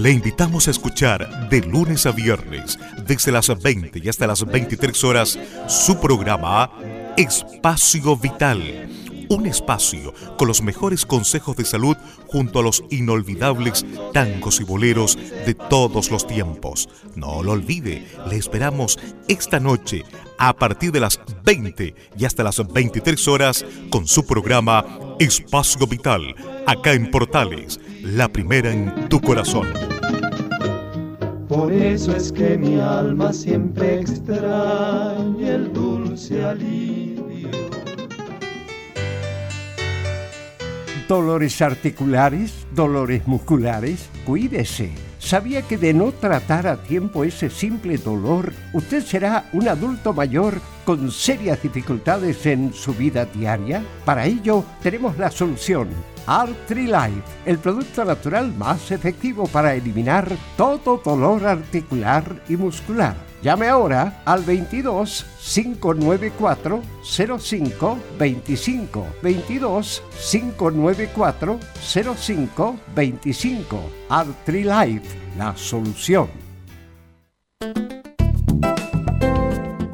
Le invitamos a escuchar de lunes a viernes, desde las 20 y hasta las 23 horas, su programa Espacio Vital. Un espacio con los mejores consejos de salud junto a los inolvidables tangos y boleros de todos los tiempos. No lo olvide, le esperamos esta noche a partir de las 20 y hasta las 23 horas con su programa Espacio Vital, acá en Portales la primera en tu corazón. Por eso es que mi alma siempre extraña el dulce alivio. Dolores articulares, dolores musculares, cuídese. ¿Sabía que de no tratar a tiempo ese simple dolor, usted será un adulto mayor con serias dificultades en su vida diaria? Para ello tenemos la solución Artrilife, el producto natural más efectivo para eliminar todo dolor articular y muscular. Llame ahora al 22 594 05 25 22 594 05 25 Artrilife, la solución.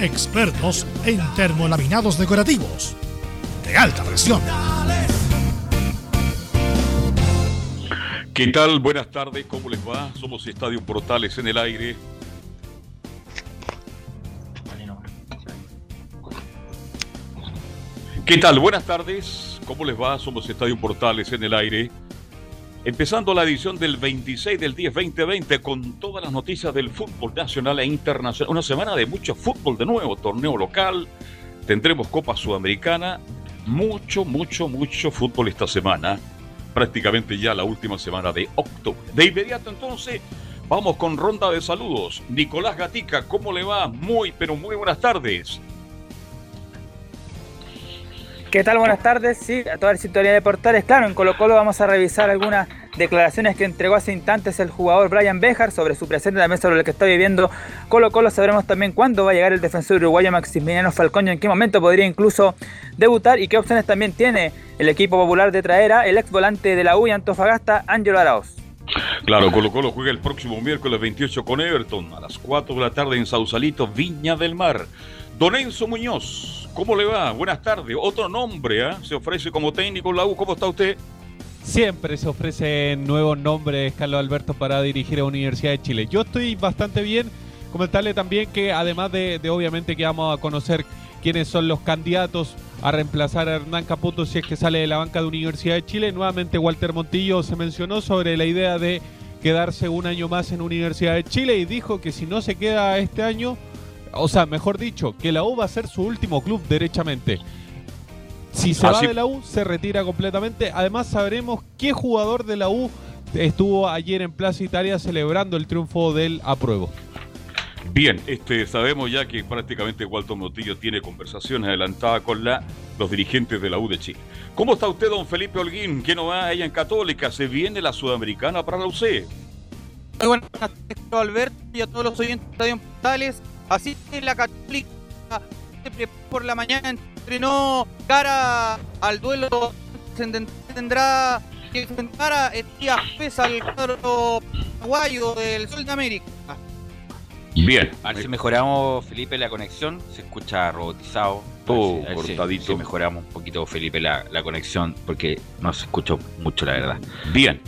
Expertos en termolaminados decorativos de alta presión. ¿Qué tal? Buenas tardes, ¿cómo les va? Somos Estadio Portales en el aire. ¿Qué tal? Buenas tardes, ¿cómo les va? Somos Estadio Portales en el aire. Empezando la edición del 26 del 10 2020 con todas las noticias del fútbol nacional e internacional. Una semana de mucho fútbol de nuevo, torneo local, tendremos Copa Sudamericana, mucho, mucho, mucho fútbol esta semana, prácticamente ya la última semana de octubre. De inmediato entonces, vamos con ronda de saludos. Nicolás Gatica, ¿cómo le va? Muy, pero muy buenas tardes. ¿Qué tal? Buenas tardes. Sí, a toda la sintonía de portales. Claro, en Colo Colo vamos a revisar algunas declaraciones que entregó hace instantes el jugador Brian Bejar sobre su presente también sobre lo que está viviendo Colo Colo. Sabremos también cuándo va a llegar el defensor uruguayo Maximiliano Falcón y en qué momento podría incluso debutar y qué opciones también tiene el equipo popular de traer a el ex volante de la U y Antofagasta, Ángelo Arauz. Claro, Colo Colo juega el próximo miércoles 28 con Everton a las 4 de la tarde en Sausalito, Viña del Mar. Don Enzo Muñoz, ¿Cómo le va? Buenas tardes. Otro nombre ¿eh? se ofrece como técnico en la U. ¿Cómo está usted? Siempre se ofrecen nuevos nombres, Carlos Alberto, para dirigir a Universidad de Chile. Yo estoy bastante bien. Comentarle también que además de, obviamente que vamos a conocer quiénes son los candidatos a reemplazar a Hernán Caputo si es que sale de la banca de Universidad de Chile, nuevamente Walter Montillo se mencionó sobre la idea de quedarse un año más en Universidad de Chile y dijo que si no se queda este año o sea, mejor dicho, que la U va a ser su último club derechamente. Si se va de la U, se retira completamente. Además, sabremos qué jugador de la U estuvo ayer en Plaza Italia celebrando el triunfo del apruebo. Bien, este, sabemos ya que prácticamente Walter Motillo tiene conversaciones adelantadas con la, los dirigentes de la U de Chile. ¿Cómo está usted, don Felipe Holguín? ¿Qué no va allá en Católica? ¿Se viene la Sudamericana para la UC? Muy buenas tardes, Alberto, y a todos los oyentes de Estadio Portales. Así que la Católica por la mañana entrenó cara al duelo tendrá que enfrentar a Elías Pesa al cuadro paraguayo del Sol de América. Bien. A ver si mejoramos, Felipe, la conexión. Se escucha robotizado. Todo cortadito. Si, mejoramos un poquito, Felipe, la, la conexión, porque no se escucha mucho, la verdad. Bien.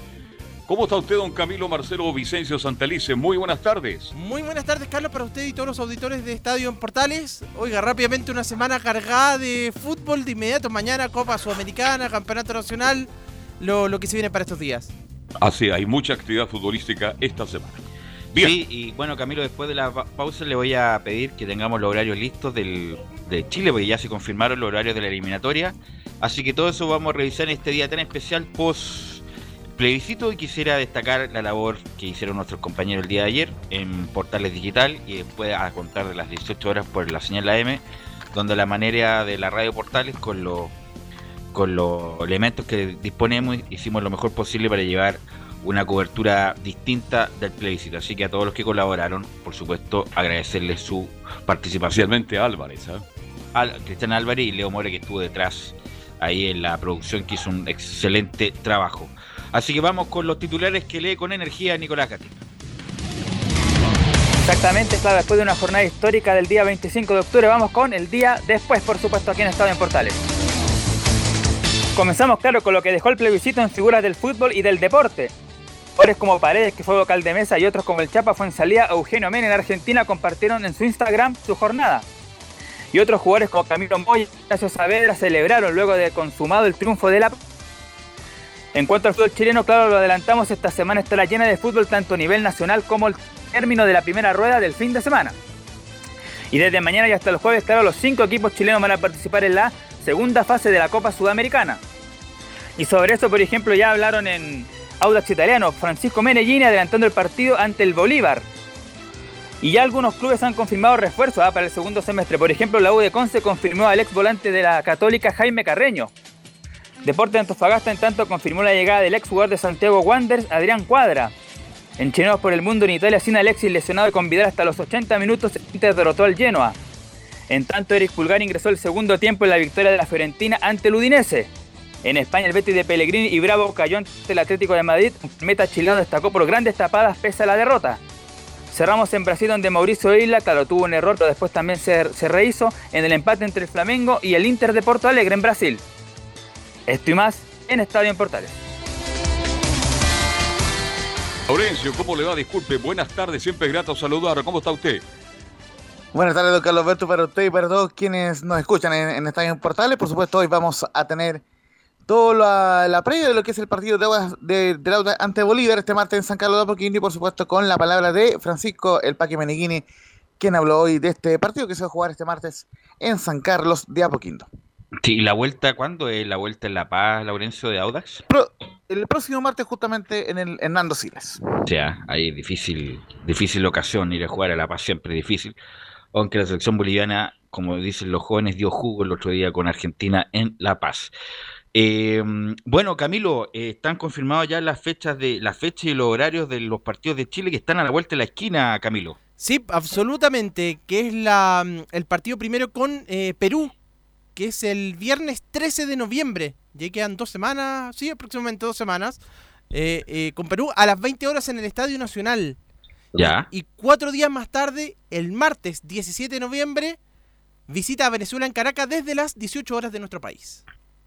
¿Cómo está usted, don Camilo Marcelo Vicencio Santalice? Muy buenas tardes. Muy buenas tardes, Carlos, para usted y todos los auditores de Estadio en Portales. Oiga, rápidamente una semana cargada de fútbol. De inmediato, mañana Copa Sudamericana, Campeonato Nacional, lo, lo que se viene para estos días. Así, hay mucha actividad futbolística esta semana. Bien. Sí, y bueno, Camilo, después de la pausa le voy a pedir que tengamos los horarios listos del, de Chile, porque ya se confirmaron los horarios de la eliminatoria. Así que todo eso vamos a revisar en este día tan especial post plebiscito y quisiera destacar la labor que hicieron nuestros compañeros el día de ayer en Portales Digital y después a contar de las 18 horas por la señal AM, donde la manera de la radio Portales con los con los elementos que disponemos hicimos lo mejor posible para llevar una cobertura distinta del plebiscito. Así que a todos los que colaboraron, por supuesto, agradecerles su participación. Especialmente Álvarez, ¿eh? Al, Cristian Álvarez y Leo More que estuvo detrás ahí en la producción, que hizo un excelente trabajo. Así que vamos con los titulares que lee con energía Nicolás Gatica. Exactamente, claro, después de una jornada histórica del día 25 de octubre, vamos con el día después, por supuesto, aquí en Estado en Portales. Comenzamos, claro, con lo que dejó el plebiscito en figuras del fútbol y del deporte. Jugadores como Paredes, que fue vocal de mesa, y otros como el Chapa fue en salida, Eugenio Men en Argentina compartieron en su Instagram su jornada. Y otros jugadores como Camilo Moya y Ignacio Saavedra celebraron luego de consumado el triunfo de la en cuanto al fútbol chileno, claro, lo adelantamos, esta semana estará llena de fútbol tanto a nivel nacional como el término de la primera rueda del fin de semana. Y desde mañana y hasta el jueves, claro, los cinco equipos chilenos van a participar en la segunda fase de la Copa Sudamericana. Y sobre eso, por ejemplo, ya hablaron en Audax Italiano, Francisco Menellini adelantando el partido ante el Bolívar. Y ya algunos clubes han confirmado refuerzos ¿ah? para el segundo semestre. Por ejemplo, la U de Conce confirmó al ex volante de la Católica Jaime Carreño, Deporte de Antofagasta en tanto confirmó la llegada del ex jugador de Santiago Wanderers, Adrián Cuadra. En Chineos por el Mundo en Italia, sin Alexis lesionado y con Vidal hasta los 80 minutos, Inter derrotó al Genoa. En tanto, Eric Pulgar ingresó el segundo tiempo en la victoria de la Fiorentina ante el Udinese. En España, el Betis de Pellegrini y Bravo cayó ante el Atlético de Madrid. Meta chileno destacó por grandes tapadas pese a la derrota. Cerramos en Brasil donde Mauricio Isla, claro, tuvo un error, pero después también se, se rehizo en el empate entre el Flamengo y el Inter de Porto Alegre en Brasil. Esto y más en Estadio en Portales. Laurencio, ¿cómo le va? Disculpe, buenas tardes, siempre es grato saludar. ¿Cómo está usted? Buenas tardes, don Carlos Alberto, para usted y para todos quienes nos escuchan en, en Estadio en Portales. Por supuesto, hoy vamos a tener toda la, la previa de lo que es el partido de, Aguas- de, de ante Bolívar este martes en San Carlos de Apoquindo y por supuesto con la palabra de Francisco El Paqui Meneghini, quien habló hoy de este partido que se va a jugar este martes en San Carlos de Apoquindo. Sí, ¿y la vuelta cuándo es la vuelta en La Paz, Laurencio, de Audax? Pro- el próximo martes justamente en el Hernando Siles. O sea, ahí difícil, difícil ocasión ir a jugar a La Paz, siempre difícil. Aunque la selección boliviana, como dicen los jóvenes, dio jugo el otro día con Argentina en La Paz. Eh, bueno, Camilo, eh, están confirmadas ya las fechas de las fechas y los horarios de los partidos de Chile que están a la vuelta de la esquina, Camilo. Sí, absolutamente, que es la, mm, el partido primero con eh, Perú, que es el viernes 13 de noviembre. Ya quedan dos semanas, sí, aproximadamente dos semanas, eh, con Perú a las 20 horas en el Estadio Nacional. Ya. Y cuatro días más tarde, el martes 17 de noviembre, visita a Venezuela en Caracas desde las 18 horas de nuestro país.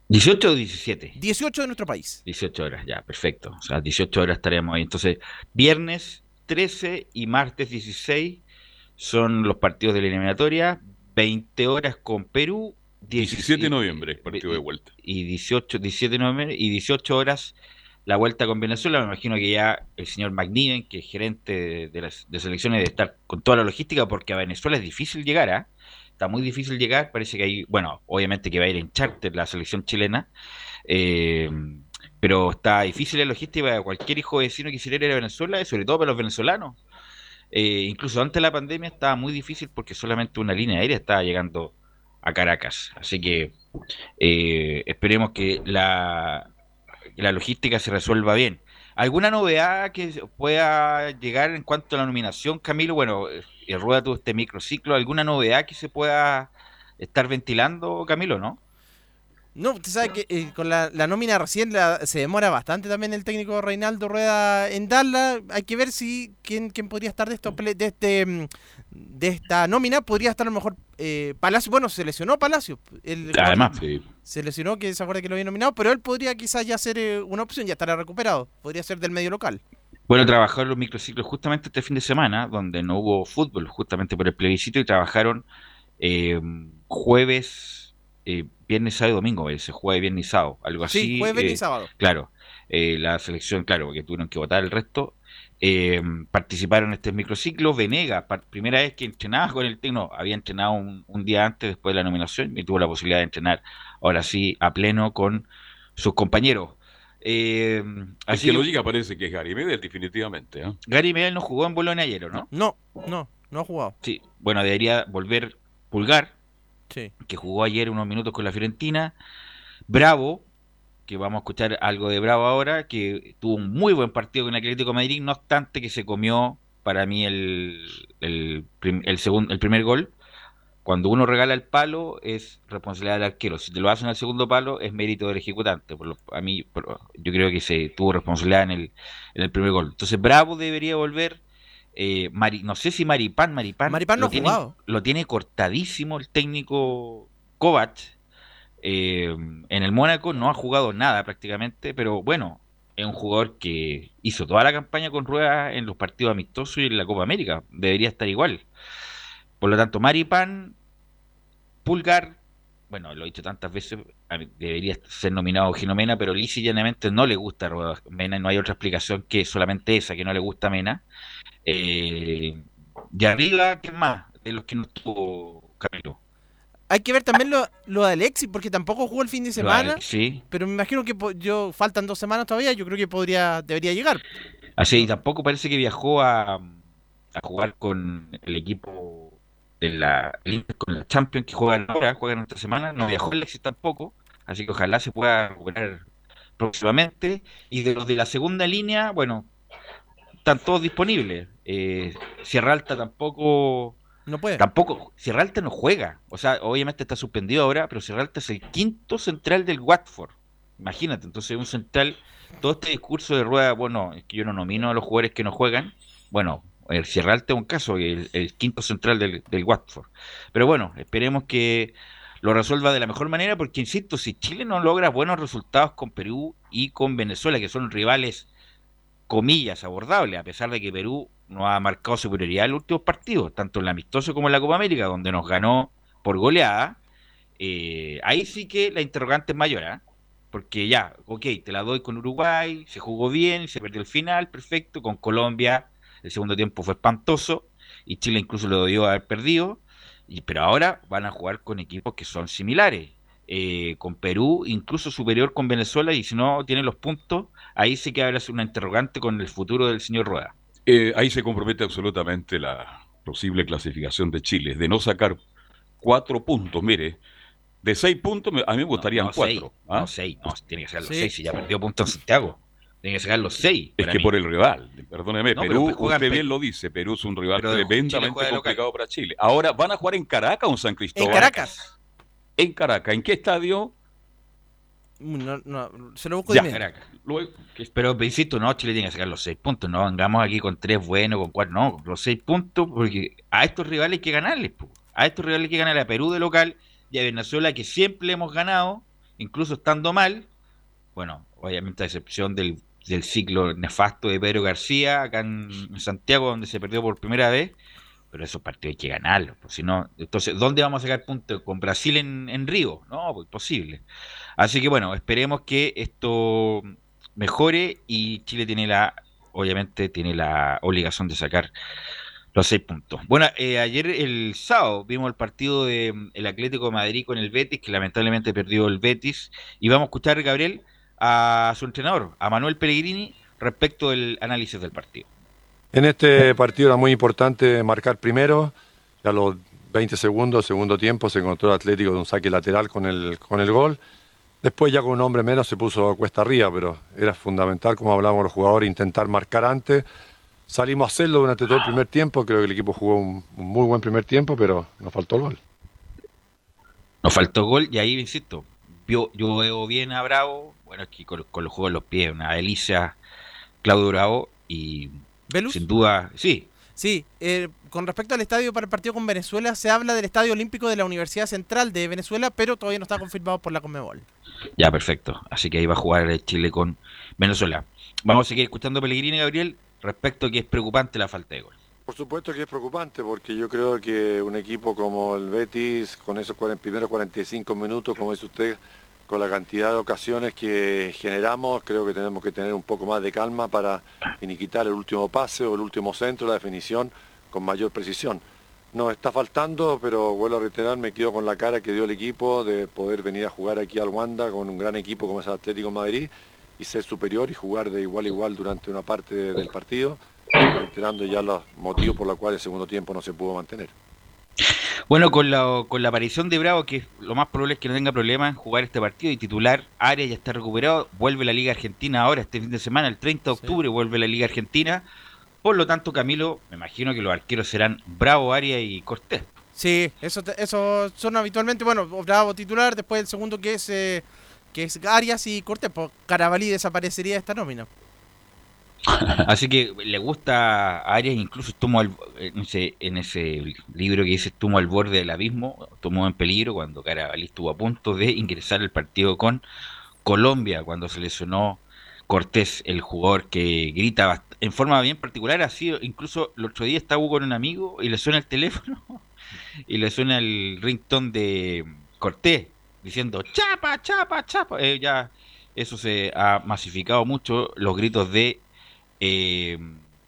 ¿18 o 17? 18 de nuestro país. 18 horas, ya, perfecto. O sea, 18 horas estaremos ahí. Entonces, viernes 13 y martes 16 son los partidos de la eliminatoria. 20 horas con Perú. 17 de noviembre, partido de vuelta. Y 18, 17 de noviembre y 18 horas la vuelta con Venezuela. Me imagino que ya el señor McNiven, que es gerente de, de las de selecciones, de estar con toda la logística, porque a Venezuela es difícil llegar, ¿ah? Está muy difícil llegar. Parece que hay, bueno, obviamente que va a ir en charter la selección chilena. eh, pero está difícil la logística para cualquier hijo vecino que quisiera ir a Venezuela, y sobre todo para los venezolanos. Eh, incluso antes de la pandemia estaba muy difícil porque solamente una línea aérea estaba llegando a Caracas. Así que eh, esperemos que la, que la logística se resuelva bien. ¿Alguna novedad que pueda llegar en cuanto a la nominación, Camilo? Bueno, eh, rueda todo este microciclo. ¿Alguna novedad que se pueda estar ventilando, Camilo, no? No, usted sabe que eh, con la, la nómina recién la- se demora bastante también el técnico Reinaldo Rueda en darla. Hay que ver si quién, quién podría estar de, estos de, este, mm, de esta nómina. Podría estar a lo mejor eh, Palacio. Bueno, se lesionó Palacio. El- Además, Se lesionó, que se acuerda que lo había nominado, pero él podría quizás ya ser eh, una opción, ya estará recuperado. Podría ser del medio local. Bueno, trabajaron los microciclos justamente este fin de semana, donde no hubo fútbol, justamente por el plebiscito, y trabajaron eh, jueves, eh, viernes, sábado y domingo, ese jueves, viernes y sábado, algo Sí, así. jueves, viernes y eh, sábado. Claro, eh, la selección, claro, porque tuvieron que votar el resto. eh, participaron en este microciclo. Venega, primera vez que entrenaba con el técnico, había entrenado un, un día antes después de la nominación y tuvo la posibilidad de entrenar ahora sí a pleno con sus compañeros. Eh, El así que lo diga parece que es Gary Medel, definitivamente. ¿eh? Gary Medel no jugó en Bolonia ayer, ¿o ¿no? No, no, no ha jugado. Sí, bueno, debería volver Pulgar, Sí. que jugó ayer unos minutos con la Fiorentina. Bravo, que vamos a escuchar algo de Bravo ahora, que tuvo un muy buen partido con el Atlético de Madrid, no obstante que se comió para mí el, el, el, segundo, el primer gol. Cuando uno regala el palo es responsabilidad del arquero. Si te lo hacen al segundo palo es mérito del ejecutante. Por lo- a mí, por- yo creo que se tuvo responsabilidad en el, en el primer gol. Entonces Bravo debería volver. Eh, Mari- no sé si Maripán, Maripán, Maripán no lo, ha tiene, jugado. lo tiene cortadísimo el técnico Kovac. Eh, en el Mónaco no ha jugado nada prácticamente, pero bueno, es un jugador que hizo toda la campaña con ruedas en los partidos amistosos y en la Copa América. Debería estar igual. Por lo tanto, Maripán, Pulgar, bueno, lo he dicho tantas veces, a debería ser nominado Ginomena, pero lisa y llanamente no le gusta Rueda Mena, no hay otra explicación que solamente esa, que no le gusta Mena. Eh, y arriba, ¿qué más? De los que no estuvo Camilo. Hay que ver también lo, lo de Alexis, porque tampoco jugó el fin de semana. Sí. Pero me imagino que yo faltan dos semanas todavía. Yo creo que podría debería llegar. Así, y tampoco parece que viajó a, a jugar con el equipo de la el Inter con la Champions que juegan ahora, juegan esta semana. No viajó Alexis tampoco, así que ojalá se pueda recuperar próximamente. Y de los de la segunda línea, bueno, están todos disponibles. Eh, Sierra Alta tampoco. No puede. Tampoco. Sierra Alta no juega. O sea, obviamente está suspendido ahora, pero Sierra Alta es el quinto central del Watford. Imagínate, entonces un central. Todo este discurso de rueda, bueno, es que yo no nomino a los jugadores que no juegan. Bueno, El Sierra Alta es un caso, el, el quinto central del, del Watford. Pero bueno, esperemos que lo resuelva de la mejor manera, porque insisto, si Chile no logra buenos resultados con Perú y con Venezuela, que son rivales, comillas, abordables, a pesar de que Perú no ha marcado superioridad en los últimos partidos, tanto en la amistoso como en la Copa América, donde nos ganó por goleada, eh, ahí sí que la interrogante es mayor, ¿ah? porque ya, ok, te la doy con Uruguay, se jugó bien, se perdió el final, perfecto, con Colombia el segundo tiempo fue espantoso y Chile incluso lo debió haber perdido, y, pero ahora van a jugar con equipos que son similares. Eh, con Perú, incluso superior con Venezuela, y si no tienen los puntos, ahí sí que habrá una interrogante con el futuro del señor Rueda. Eh, ahí se compromete absolutamente la posible clasificación de Chile, de no sacar cuatro puntos, mire, de seis puntos a mí me gustarían no, cuatro. seis, ¿ah? No, seis, no, tiene que ser los Sí. seis, si ya perdió puntos en Santiago. Tiene que sacar los seis. Es que mí. por el rival, perdóneme, No, pero Perú, juegan usted bien lo dice, Perú es un rival Pero tremendamente complicado para Chile. Ahora, ¿van a jugar en Caracas o en San Cristóbal? En Caracas. En Caracas, ¿en qué estadio? No, no, se lo busco Ya, de Caracas. Pero insisto, no, Chile tiene que sacar los seis puntos. No vengamos aquí con tres buenos, con cuatro. No, los seis puntos, porque a estos rivales hay que ganarles. po. A estos rivales hay que ganarle a Perú de local y a Venezuela, que siempre hemos ganado, incluso estando mal. Bueno, obviamente a excepción del, del ciclo nefasto de Pedro García, acá en, Santiago, donde se perdió por primera vez. Pero esos partidos hay que ganarlos. Pues, si no, entonces, ¿dónde vamos a sacar puntos? ¿Con Brasil en, en Río? No, pues imposible. Así que bueno, esperemos que esto mejore y Chile tiene la, obviamente tiene la obligación de sacar los seis puntos. Bueno, eh, ayer el sábado vimos el partido del el Atlético de Madrid con el Betis, que lamentablemente perdió el Betis, y vamos a escuchar, Gabriel, a su entrenador, a Manuel Pellegrini, respecto del análisis del partido. En este partido era muy importante marcar primero, a los 20 segundos, segundo tiempo, se encontró el Atlético de un saque lateral con el, con el gol. Después ya con un hombre menos se puso cuesta arriba, pero era fundamental, como hablábamos los jugadores, intentar marcar antes. Salimos a hacerlo durante todo el primer tiempo, creo que el equipo jugó un, un muy buen primer tiempo, pero nos faltó el gol. Nos faltó gol y ahí, insisto, yo, yo veo bien a Bravo, bueno, es que con, con los juegos en los pies, una delicia Claudio Bravo y sin duda, sí, Sí, eh, con respecto al estadio para el partido con Venezuela, se habla del Estadio Olímpico de la Universidad Central de Venezuela, pero todavía no está confirmado por la Conmebol. ya perfecto. Así que ahí va a jugar el Chile con Venezuela. Vamos a seguir escuchando a Pellegrini, Gabriel, respecto a que es preocupante la falta de gol. Por supuesto que es preocupante porque yo creo que un equipo como el Betis, con esos 40 primeros 45 minutos, como dice usted, con la cantidad de ocasiones que generamos, creo que tenemos que tener un poco más de calma para iniquitar el último pase o el último centro, la definición con mayor precisión. Nos está faltando, pero vuelvo a reiterar, me quedo con la cara que dio el equipo de poder venir a jugar aquí al Wanda con un gran equipo como es Atlético Madrid y ser superior y jugar de igual a igual durante una parte del partido, reiterando ya los motivos por los cuales el segundo tiempo no se pudo mantener. Bueno, con la, con la aparición de Bravo, que lo más probable es que no tenga problema en jugar este partido y titular, Arias ya está recuperado, vuelve la Liga Argentina ahora, este fin de semana, el 30 de octubre, vuelve la Liga Argentina. Por lo tanto, Camilo, me imagino que los arqueros serán Bravo, Arias y Cortés. Sí, eso, eso son habitualmente, bueno, Bravo titular, después el segundo que es eh, que es Arias y Cortés, pues Carabalí desaparecería de esta nómina. Así que le gusta Arias, incluso estuvo al- en ese, en ese libro que dice estuvo al borde del abismo, estuvo en peligro cuando Carabalí estuvo a punto de ingresar al partido con Colombia, cuando se lesionó Cortés, el jugador que grita en forma bien particular, así incluso el otro día estaba con un amigo y le suena el teléfono y le suena el ringtone de Cortés diciendo chapa, chapa, chapa. Eh, ya eso se ha masificado mucho, los gritos de eh,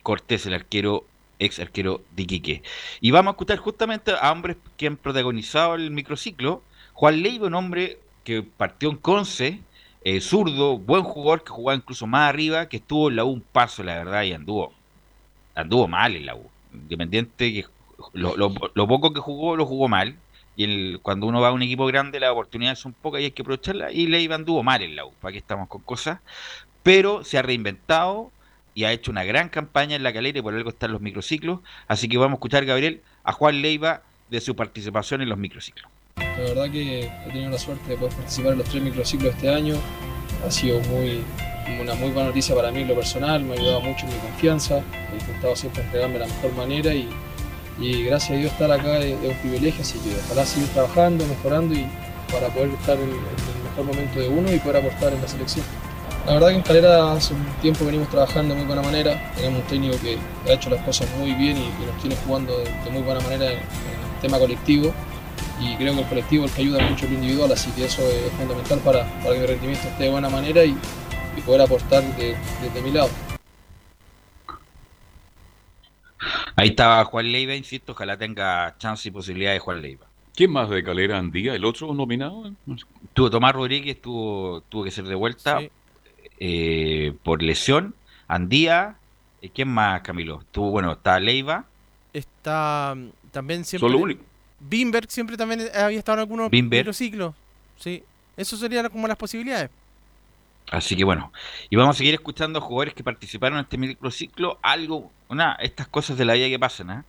Cortés, el arquero, ex arquero de Iquique. Y vamos a escuchar justamente a hombres que han protagonizado el microciclo. Juan Leiva, un hombre que partió en Conce, eh, zurdo, buen jugador que jugaba incluso más arriba, que estuvo en la U un paso, la verdad, y anduvo, anduvo mal en la U. Independiente que lo, poco que jugó, lo jugó mal. Y cuando uno va a un equipo grande, las oportunidades son pocas y hay que aprovecharlas. Y Leiva anduvo mal en la U, para que estamos con cosas. Pero se ha reinventado y ha hecho una gran campaña en la calera y por algo están los microciclos. Así que vamos a escuchar, Gabriel, a Juan Leiva de su participación en los microciclos. La verdad que he tenido la suerte de poder participar en los tres microciclos este año. Ha sido muy, una muy buena noticia para mí en lo personal, me ha ayudado mucho en mi confianza, he intentado siempre entregarme de la mejor manera y, y gracias a Dios estar acá es, un privilegio, así que ojalá seguir trabajando, mejorando y para poder estar en el mejor momento de uno y poder aportar en la selección. La verdad que en Calera hace un tiempo venimos trabajando de muy buena manera, tenemos un técnico que ha hecho las cosas muy bien y, y nos tiene jugando de, de muy buena manera en, en el tema colectivo y creo que el colectivo es el que ayuda mucho al individual, así que eso es fundamental para, para que mi rendimiento esté de buena manera y, y poder aportar de- desde mi lado. Ahí estaba Juan Leiva, insisto, ojalá tenga chance y posibilidad de Juan Leiva. ¿Quién más de Calera Andía? ¿El otro nominado? Tuvo Tomás Rodríguez, tuvo, tuvo que ser de vuelta eh, por lesión. Andía, eh, ¿quién más, Camilo? Tuvo, bueno, está Leiva. Está mm, también siempre. Solo único. Bimberg siempre también había estado en algunos microciclos. Sí. Eso serían como las posibilidades. Así que bueno, y vamos a seguir escuchando jugadores que participaron en este microciclo. Algo, una, estas cosas de la vida que pasan, ¿ah?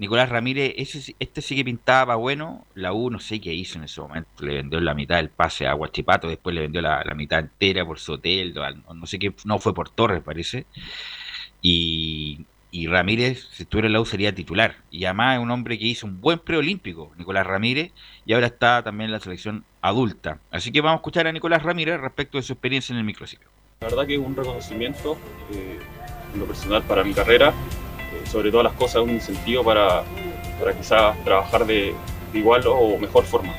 Nicolás Ramírez, ese, este sí que pintaba bueno. La U no sé qué hizo en ese momento. Le vendió la mitad del pase a Guachipato, después le vendió la, la mitad entera por Sotel, no, no sé qué, no fue por Torres, parece. Y, y Ramírez, si estuviera en la U, sería titular. Y además es un hombre que hizo un buen preolímpico, Nicolás Ramírez, y ahora está también en la selección adulta. Así que vamos a escuchar a Nicolás Ramírez respecto de su experiencia en el microciclo. La verdad que es un reconocimiento eh, en lo personal para mi carrera, sobre todas las cosas un incentivo para, para quizás trabajar de, de igual o mejor forma.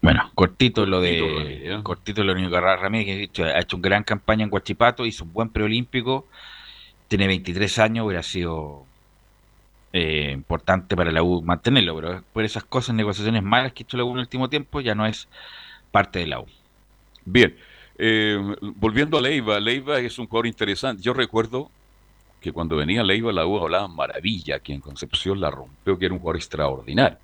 Bueno, cortito lo de cortito lo de Nicolás Ramírez, que ha hecho, ha hecho una gran campaña en Guachipato, hizo un buen preolímpico, tiene 23 años, hubiera sido eh, importante para la U mantenerlo, pero por esas cosas, negociaciones malas que ha hecho la U en el último tiempo, ya no es parte de la U. Bien, eh, volviendo a Leiva, Leiva es un jugador interesante. Yo recuerdo que cuando venía Leiva la U hablaba maravilla, que en Concepción la rompió, que era un jugador extraordinario.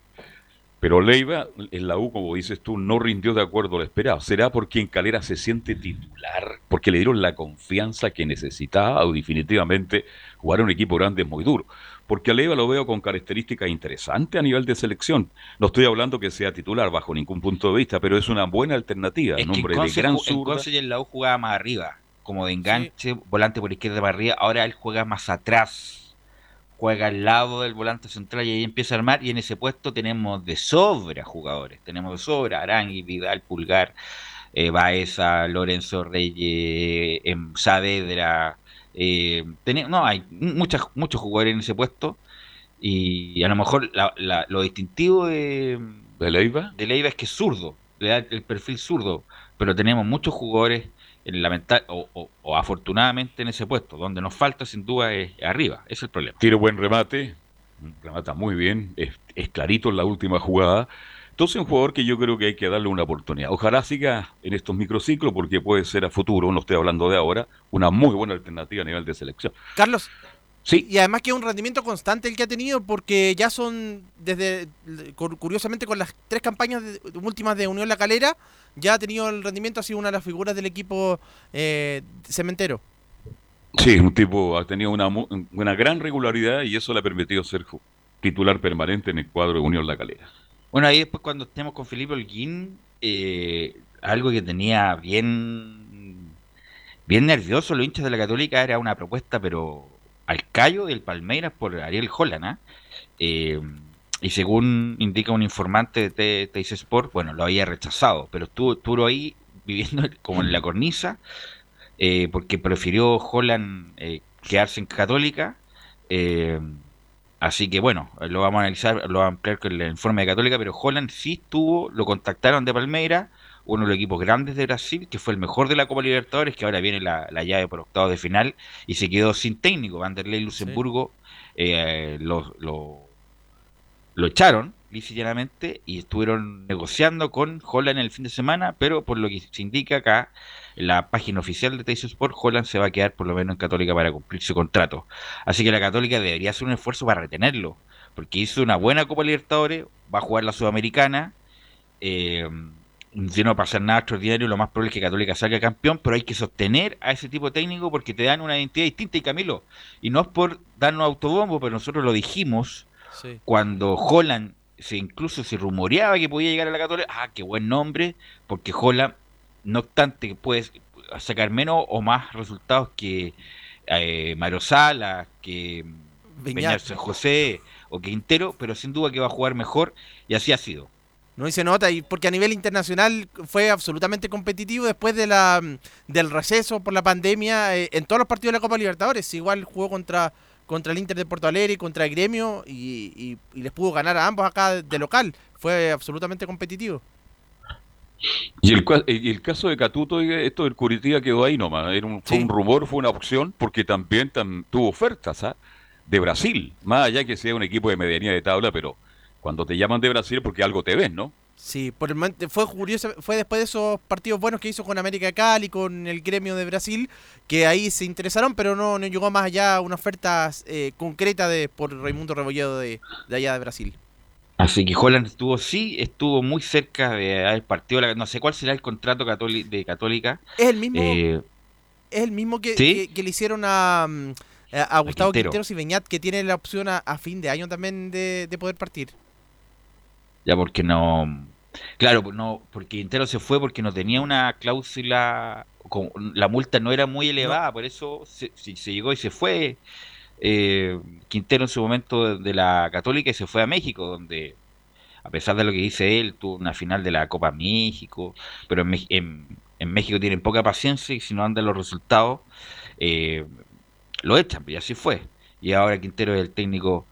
Pero Leiva en la U, como dices tú, no rindió de acuerdo a lo esperado. ¿Será porque en Calera se siente titular? Porque le dieron la confianza que necesitaba o definitivamente jugar en un equipo grande es muy duro. Porque a Leiva lo veo con características interesantes a nivel de selección. No estoy hablando que sea titular bajo ningún punto de vista, pero es una buena alternativa. Es que en hombre de Conce, gran en. Conce en la U jugaba más arriba, como de enganche, volante por izquierda para arriba. Ahora él juega más atrás, juega al lado del volante central y ahí empieza a armar. Y en ese puesto tenemos de sobra jugadores. Tenemos de sobra Arangui, Vidal, Pulgar, eh, Baeza, Lorenzo Reyes, em, Saavedra. Eh, no, hay muchas, muchos jugadores en ese puesto. Y a lo mejor la- la- lo distintivo de, ¿De Leiva? de Leiva es que es zurdo, le da el perfil zurdo, pero tenemos muchos jugadores en lamenta- o, o- o afortunadamente en ese puesto, donde nos falta sin duda es arriba, ese es el problema. Tiene buen remate, remata muy bien, es, es clarito en la última jugada. Entonces, un jugador que yo creo que hay que darle una oportunidad. Ojalá siga en estos microciclos, porque puede ser a futuro, no estoy hablando de ahora, una muy buena alternativa a nivel de selección. Carlos. Sí. Y además que es un rendimiento constante el que ha tenido porque ya son, desde cu- curiosamente con las tres campañas de- últimas de Unión La Calera, ya ha tenido el rendimiento, ha sido una de las figuras del equipo eh, cementero. Sí, un tipo ha tenido una, mu- una gran regularidad y eso le ha permitido ser titular permanente en el cuadro de Unión La Calera. Bueno, ahí después cuando estemos con Felipe Holguín, eh, algo que tenía bien, bien nervioso los hinchas de la Católica era una propuesta, pero al callo del Palmeiras por Ariel Holland, ¿ah? Eh, y según indica un informante de T- TIC Sport, bueno, lo había rechazado, pero estuvo, estuvo ahí viviendo como en la cornisa, eh, porque prefirió Holland eh, quedarse en Católica. eh, así que bueno, lo vamos a analizar, lo vamos a ampliar con el informe de Católica, pero Holland sí estuvo, lo contactaron de Palmeira, uno de los equipos grandes de Brasil, que fue el mejor de la Copa Libertadores, que ahora viene la, la llave por octavos de final, y se quedó sin técnico. Vanderlei Luxemburgo eh, lo, lo, lo echaron, lisa y estuvieron negociando con Holland el fin de semana, pero por lo que se indica acá, en la página oficial de Tyson Sport, Holland se va a quedar por lo menos en Católica para cumplir su contrato. Así que la Católica debería hacer un esfuerzo para retenerlo, porque hizo una buena Copa Libertadores, va a jugar la Sudamericana, eh, si no va a pasar nada extraordinario, lo más probable es que Católica salga campeón, pero hay que sostener a ese tipo técnico porque te dan una identidad distinta. Y Camilo, y no es por darnos autobombo, pero nosotros lo dijimos Sí. cuando Holland se incluso se rumoreaba que podía llegar a la Católica. Ah, qué buen nombre, porque Holland no obstante que puedes sacar menos o más resultados que eh, Mario Sala, que. Peñar San José o Quintero, pero sin duda que va a jugar mejor y así ha sido. No se nota, y porque a nivel internacional fue absolutamente competitivo después de la del receso por la pandemia eh, en todos los partidos de la Copa Libertadores. Igual jugó contra, contra el Inter de Porto Alegre y contra el Gremio y, y- y les pudo ganar a ambos acá de local. Fue absolutamente competitivo. Y el, y el caso de Catuto, esto del Curitiba quedó ahí nomás. Era un, fue un rumor, fue una opción, porque también tam- tuvo ofertas ¿ah? de Brasil. Más allá que sea un equipo de medianía de tabla, pero cuando te llaman de Brasil porque algo te ven, ¿no? Sí, por el momento fue curioso, fue después de esos partidos buenos que hizo con América de Cali, con el gremio de Brasil, que ahí se interesaron, pero no, no llegó más allá una oferta eh, concreta de por Raimundo Rebolledo de, de allá de Brasil. Así que Holland estuvo, sí, estuvo muy cerca de haber partido, no sé cuál será el contrato católi- de Católica. Es el mismo, Eh, es el mismo que, ¿Sí? que, que le hicieron a, mm, a, a Gustavo Quintero. Quinteros y Beñat, que tiene la opción a, a fin de año también de, de poder partir. Ya porque no. Claro, no, porque Quintero se fue porque no tenía una cláusula. con- la multa no era muy elevada, por eso se, se- se llegó y se fue. eh, Quintero en su momento de, la Católica y se fue a México, donde, a pesar de lo que dice él, tuvo una final de la Copa México, pero en, en- en México tienen poca paciencia y si no andan los resultados, eh, lo echan, y así fue. Y ahora Quintero es el técnico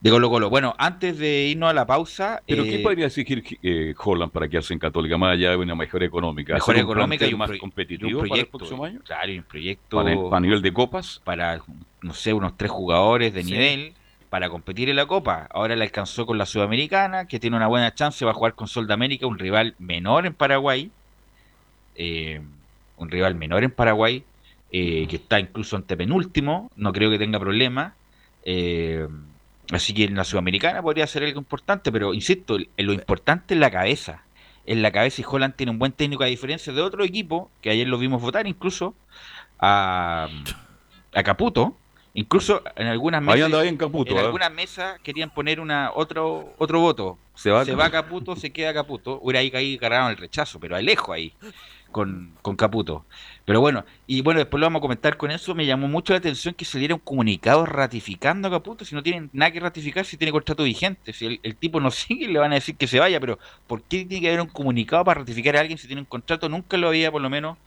de Colo Colo. Bueno, antes de irnos a la pausa. Pero eh, ¿qué podría exigir eh, Holland para quedarse en Católica, más allá de una mejor económica? Mejor ¿Hacer un económica y un, más proye- y un competitivo para el próximo año? Claro, y un proyecto. Para, el- para nivel de copas. Para, no sé, unos tres jugadores de Sí. nivel para competir en la Copa. Ahora le alcanzó con la Sudamericana, que tiene una buena chance. Va a jugar con Sol de América, un rival menor en Paraguay. eh, un rival menor en Paraguay, eh, que está incluso ante penúltimo. No creo que tenga problema. Eh, así que en la Sudamericana podría ser algo importante, pero insisto, lo importante es la cabeza. En la cabeza y Holland tiene un buen técnico a diferencia de otro equipo, que ayer lo vimos votar incluso, a, a Caputo. Incluso en algunas mesas, bien Caputo, en ¿eh? algunas mesas querían poner una otro otro voto. Se va Caputo, se queda Caputo. Hubiera ahí ahí cargaron el rechazo, pero alejo ahí con, con Caputo. Pero bueno, y bueno, después lo vamos a comentar con eso. Me llamó mucho la atención que saliera un comunicado ratificando a Caputo si no tienen nada que ratificar, si tiene contrato vigente. Si el, el tipo no sigue, le van a decir que se vaya, pero ¿por qué tiene que haber un comunicado para ratificar a alguien si tiene un contrato? Nunca lo había, por lo menos,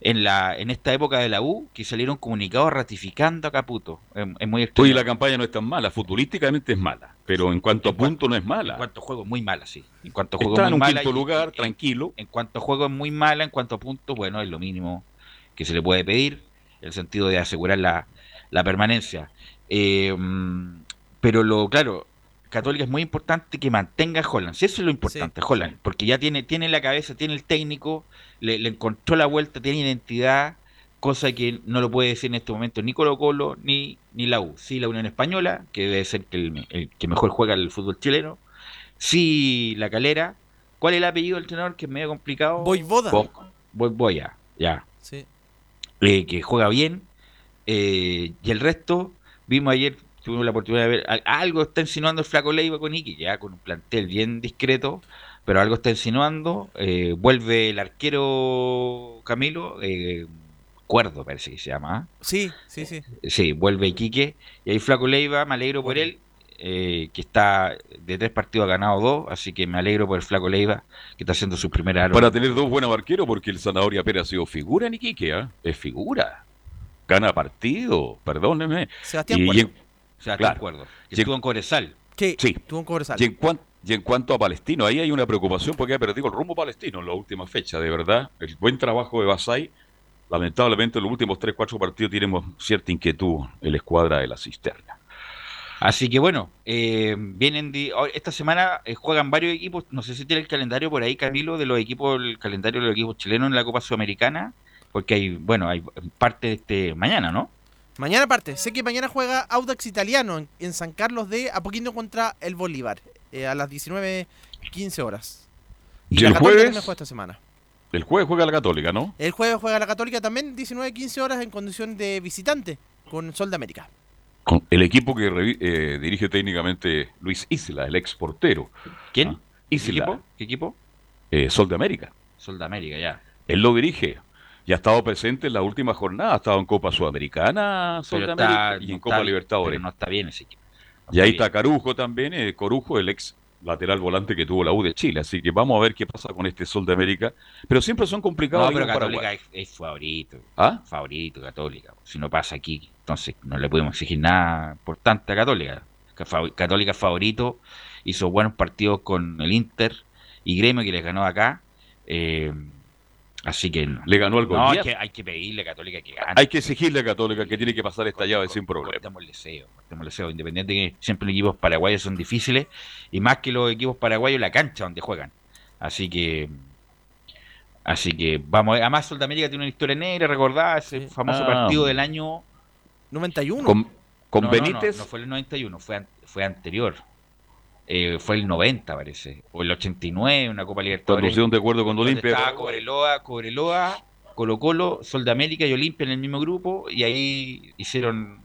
en la en esta época de la U, que saliera un comunicado ratificando a Caputo. Es, es muy extraño. Oye, la campaña no es tan mala, futbolísticamente es mala, pero en cuanto a punto no es mala. En cuanto a juego muy mala, sí. En cuanto a juego Está es en muy un mala quinto lugar, tranquilo. En cuanto a juego es muy mala, en cuanto a puntos, bueno, es lo mínimo que se le puede pedir, el sentido de asegurar la, la permanencia. Eh, mm, pero lo, claro, Católica es muy importante que mantenga a Holland. Si eso es lo importante, Holland, porque ya tiene, tiene la cabeza, tiene el técnico, le, le encontró la vuelta, tiene identidad, cosa que no lo puede decir en este momento ni Colo Colo ni, ni la U. Sí, la Unión Española, que debe ser que el, el que mejor juega el fútbol chileno. Sí, la Calera. ¿Cuál es el apellido del entrenador que es medio complicado? Voivoda. Boivoda, ya. Sí. Eh, que juega bien. eh, y el resto, vimos ayer, tuvimos la oportunidad de ver, al- algo está insinuando el Flaco Leiva con Iki, ya con un plantel bien discreto, pero algo está insinuando. eh, vuelve el arquero Camilo, eh, Cuerdo parece que se llama. ¿ah? Sí, sí, sí. Sí, vuelve Iquique. Y ahí Flaco Leiva, me alegro por él, eh, que está de tres partidos ha ganado dos, así que me alegro por el Flaco Leiva, que está haciendo su primera arma. Para tener dos buenos arqueros, porque el Zanahoria Pérez ha sido figura en Iquique, ¿ah? es figura. Gana partido, perdónenme. Sebastián Y-. en- Sebastián claro. Cuerdo, que Y en- estuvo en Cobresal. Sí, Sí. tuvo un Cobresal. Y en, cuan- y en cuanto a Palestino, ahí hay una preocupación porque ha perdido el rumbo palestino en la última fecha, de verdad. El buen trabajo de Basay, lamentablemente en los últimos 3-4 partidos tenemos cierta inquietud en la escuadra de la cisterna. Así que bueno, eh, vienen ahora- esta semana eh, juegan varios equipos, no sé si tiene el calendario por ahí, Camilo, de los equipos, el calendario de los equipos chilenos en la Copa Sudamericana, porque hay, bueno, hay parte de este mañana, ¿no? Mañana aparte, sé que mañana juega Audax Italiano en, en San Carlos de Apoquindo contra el Bolívar eh, a las 19.15 horas. ¿Y la el jueves? juega esta semana. El jueves juega la Católica, ¿no? El jueves juega la Católica también 19.15 horas en condición de visitante con Sol de América. Con el equipo que eh, dirige técnicamente Luis Isla, el ex portero. ¿Quién? Ah, ¿Qué Isla, equipo? ¿Qué equipo? eh, Sol de América. Sol de América, ya. Él lo dirige. Y ha estado presente en la última jornada. Ha estado en Copa Sudamericana, Pero Sudamérica, está- y no en Copa está- Libertadores. pero no está bien ese equipo. Y ahí está Carujo también, eh, Corujo, el ex lateral volante que tuvo la U de Chile. Así que vamos a ver qué pasa con este Sol de América. Pero siempre son complicados. No, pero Católica es, es favorito. ¿Ah? Favorito, Católica. Si no pasa aquí, entonces no le podemos exigir nada importante a Católica. Católica favorito, hizo buenos partidos con el Inter y Gremio que les ganó acá. eh, así que Le ganó al no, hay que, hay que pedirle a Católica que gane. Hay que exigirle a Católica que tiene que pasar esta llave sin problema. Cortemos el deseo, cortemos el deseo. Independiente que siempre los equipos paraguayos son difíciles y más que los equipos paraguayos la cancha donde juegan. Así que así que vamos, a ver. además Sudamérica tiene una historia negra, recordada ese famoso Ah. partido del año 91. Con, con No, no, Benítez. No, no, fue el 91, fue, an- fue anterior. Eh, fue el 90, parece. O el 89, una Copa Cuando Libertadores. se de acuerdo con Olimpia. Estaba Cobreloa, Cobreloa, Colo Colo, Sol de América y Olimpia en el mismo grupo. Y ahí hicieron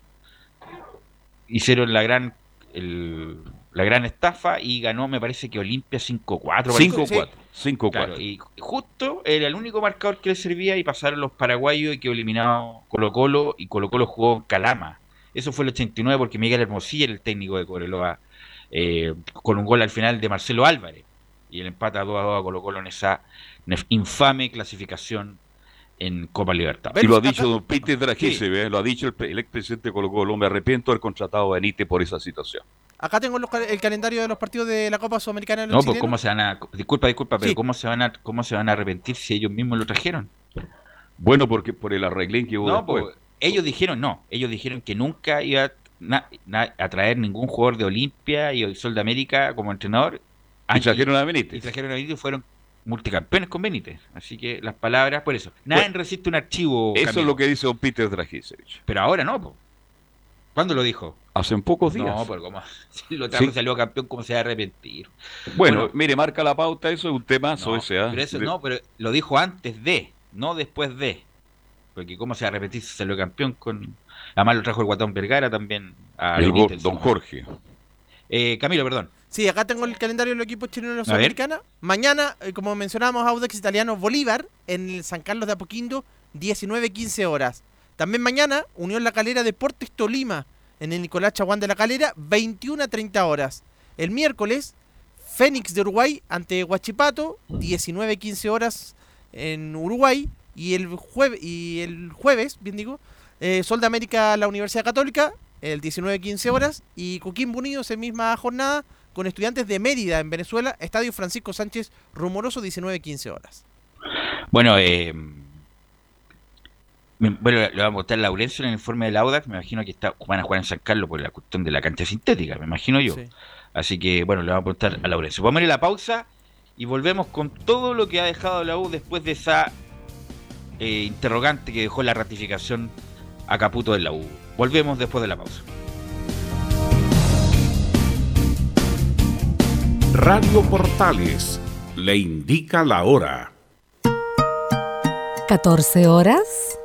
hicieron la gran el- la gran estafa y ganó, me parece que Olimpia 5-4. parece. 5-4. 5-4. Claro, y justo era el único marcador que le servía y pasaron los paraguayos y quedó eliminado Colo Colo y Colo Colo jugó en Calama. Eso fue el 89 porque Miguel Hermosilla era el técnico de Cobreloa eh, con un gol al final de Marcelo Álvarez y el empate a 2 a 2 a Colo Colo en esa infame clasificación en Copa Libertadores. Y lo ha dicho don Peter Dragese, ¿ve? lo ha dicho el, el expresidente de Colo Colo. Me arrepiento de haber contratado a Benítez por esa situación. Acá tengo los el calendario de los partidos de la Copa Sudamericana No, pues cómo se van a disculpa, disculpa, pero Sí. cómo se van a cómo se van a arrepentir si ellos mismos lo trajeron? Bueno, porque por el arreglín que hubo No, después. pues, ellos dijeron no, ellos dijeron que nunca iba na- na- a traer ningún jugador de Olimpia y el Sol de América como entrenador. Y trajeron a Benítez. Y trajeron a Benítez y fueron multicampeones con Benítez. Así que las palabras, por eso. Nadie Bueno, resiste un archivo. Eso Camilo. es lo que dice don Peter Dragisevich. Pero ahora no, po. ¿Cuándo lo dijo? Hace pocos días. No, pero como si lo trajo Sí. salió campeón, ¿cómo se va a arrepentir? Bueno, mire, marca la pauta, eso es un temazo No, ese. ¿ah? pero eso De- no, pero lo dijo antes de, no después de. Porque cómo se va a repetir si salió campeón con... Además lo trajo el Guatón Vergara también. A El go- don. Jorge. Eh, Camilo, perdón. Sí, acá tengo el calendario de los equipos chilenos de la A ver. Sudamericana. Mañana, eh, como mencionábamos, Audax Italiano Bolívar en el San Carlos de Apoquindo, 19-15 horas. También mañana, Unión La Calera Deportes Tolima en el Nicolás Chaguán de la Calera, 21-30 horas. El miércoles, Fénix de Uruguay ante Huachipato, 19-15 horas en Uruguay. Y el, jueves y el jueves, bien digo, eh, Sol de América, la Universidad Católica, el 19-15 horas. Y Coquimbo Unidos en misma jornada con estudiantes de Mérida en Venezuela, Estadio Francisco Sánchez Rumoroso, 19-15 horas. Bueno, eh, bueno, le va a mostrar Laurencio en el informe del Audax. Me imagino que está, van a jugar en San Carlos por la cuestión de la cancha sintética, me imagino yo. Sí. Así que, bueno, le vamos a preguntar a Laurencio. Vamos a ir a la pausa y volvemos con todo lo que ha dejado la U después de esa eh, interrogante que dejó la ratificación a Caputo de la U. Volvemos después de la pausa. Radio Portales le indica la hora. 14 horas,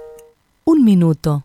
un minuto.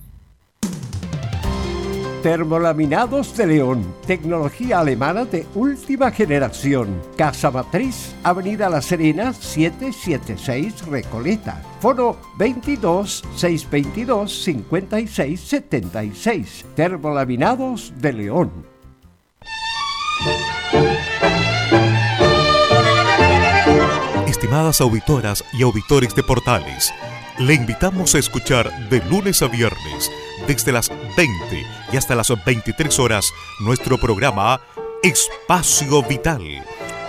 Termolaminados de León, tecnología alemana de última generación. Casa Matriz, Avenida La Serena, 776 Recoleta. Foro 22 622 56 76. Termolaminados de León. Estimadas auditoras y auditores de Portales, le invitamos a escuchar de lunes a viernes, desde las 20 y hasta las 23 horas, nuestro programa Espacio Vital.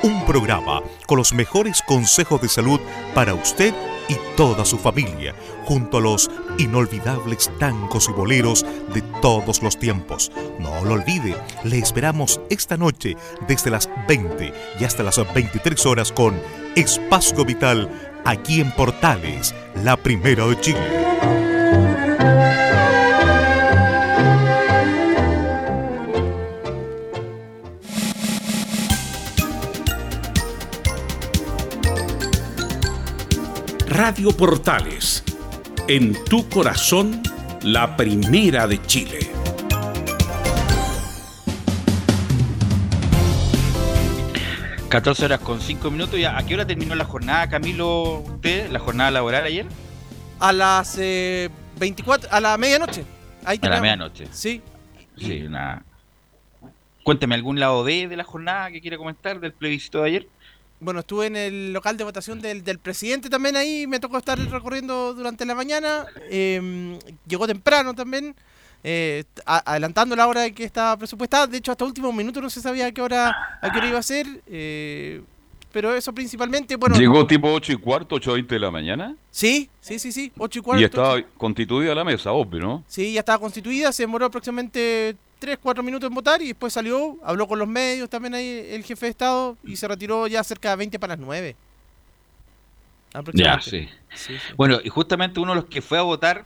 Un programa con los mejores consejos de salud para usted y toda su familia, junto a los inolvidables tangos y boleros de todos los tiempos. No lo olvide, le esperamos esta noche desde las 20 y hasta las 23 horas con Espacio Vital aquí en Portales, la primera de Chile. Radio Portales, en tu corazón, la primera de Chile. ...14 horas con 5 minutos. ¿Y a qué hora terminó la jornada, Camilo, usted? ¿La jornada laboral ayer? A las eh, 24, a la medianoche. Ahí A la medianoche. Sí. Sí, nada. Cuénteme algún lado B de la jornada que quiere comentar del plebiscito de ayer. Bueno, estuve en el local de votación del, del presidente también ahí, me tocó estar recorriendo durante la mañana, eh, llegó temprano también, eh, adelantando la hora de que estaba presupuestada, de hecho hasta último minuto no se sabía a qué hora, a qué hora iba a ser, eh, pero eso principalmente, bueno... Llegó tipo 8 y cuarto, 8 y 20 de la mañana. Sí, sí, sí, sí, 8 y cuarto. Y estaba constituida la mesa, obvio, ¿no? Sí, ya estaba constituida, se demoró aproximadamente 3, 4 minutos en votar y después salió, habló con los medios también ahí el jefe de Estado y se retiró ya cerca de 20 para las 9. Ya, Aproximadamente. sí. Bueno, y justamente uno de los que fue a votar,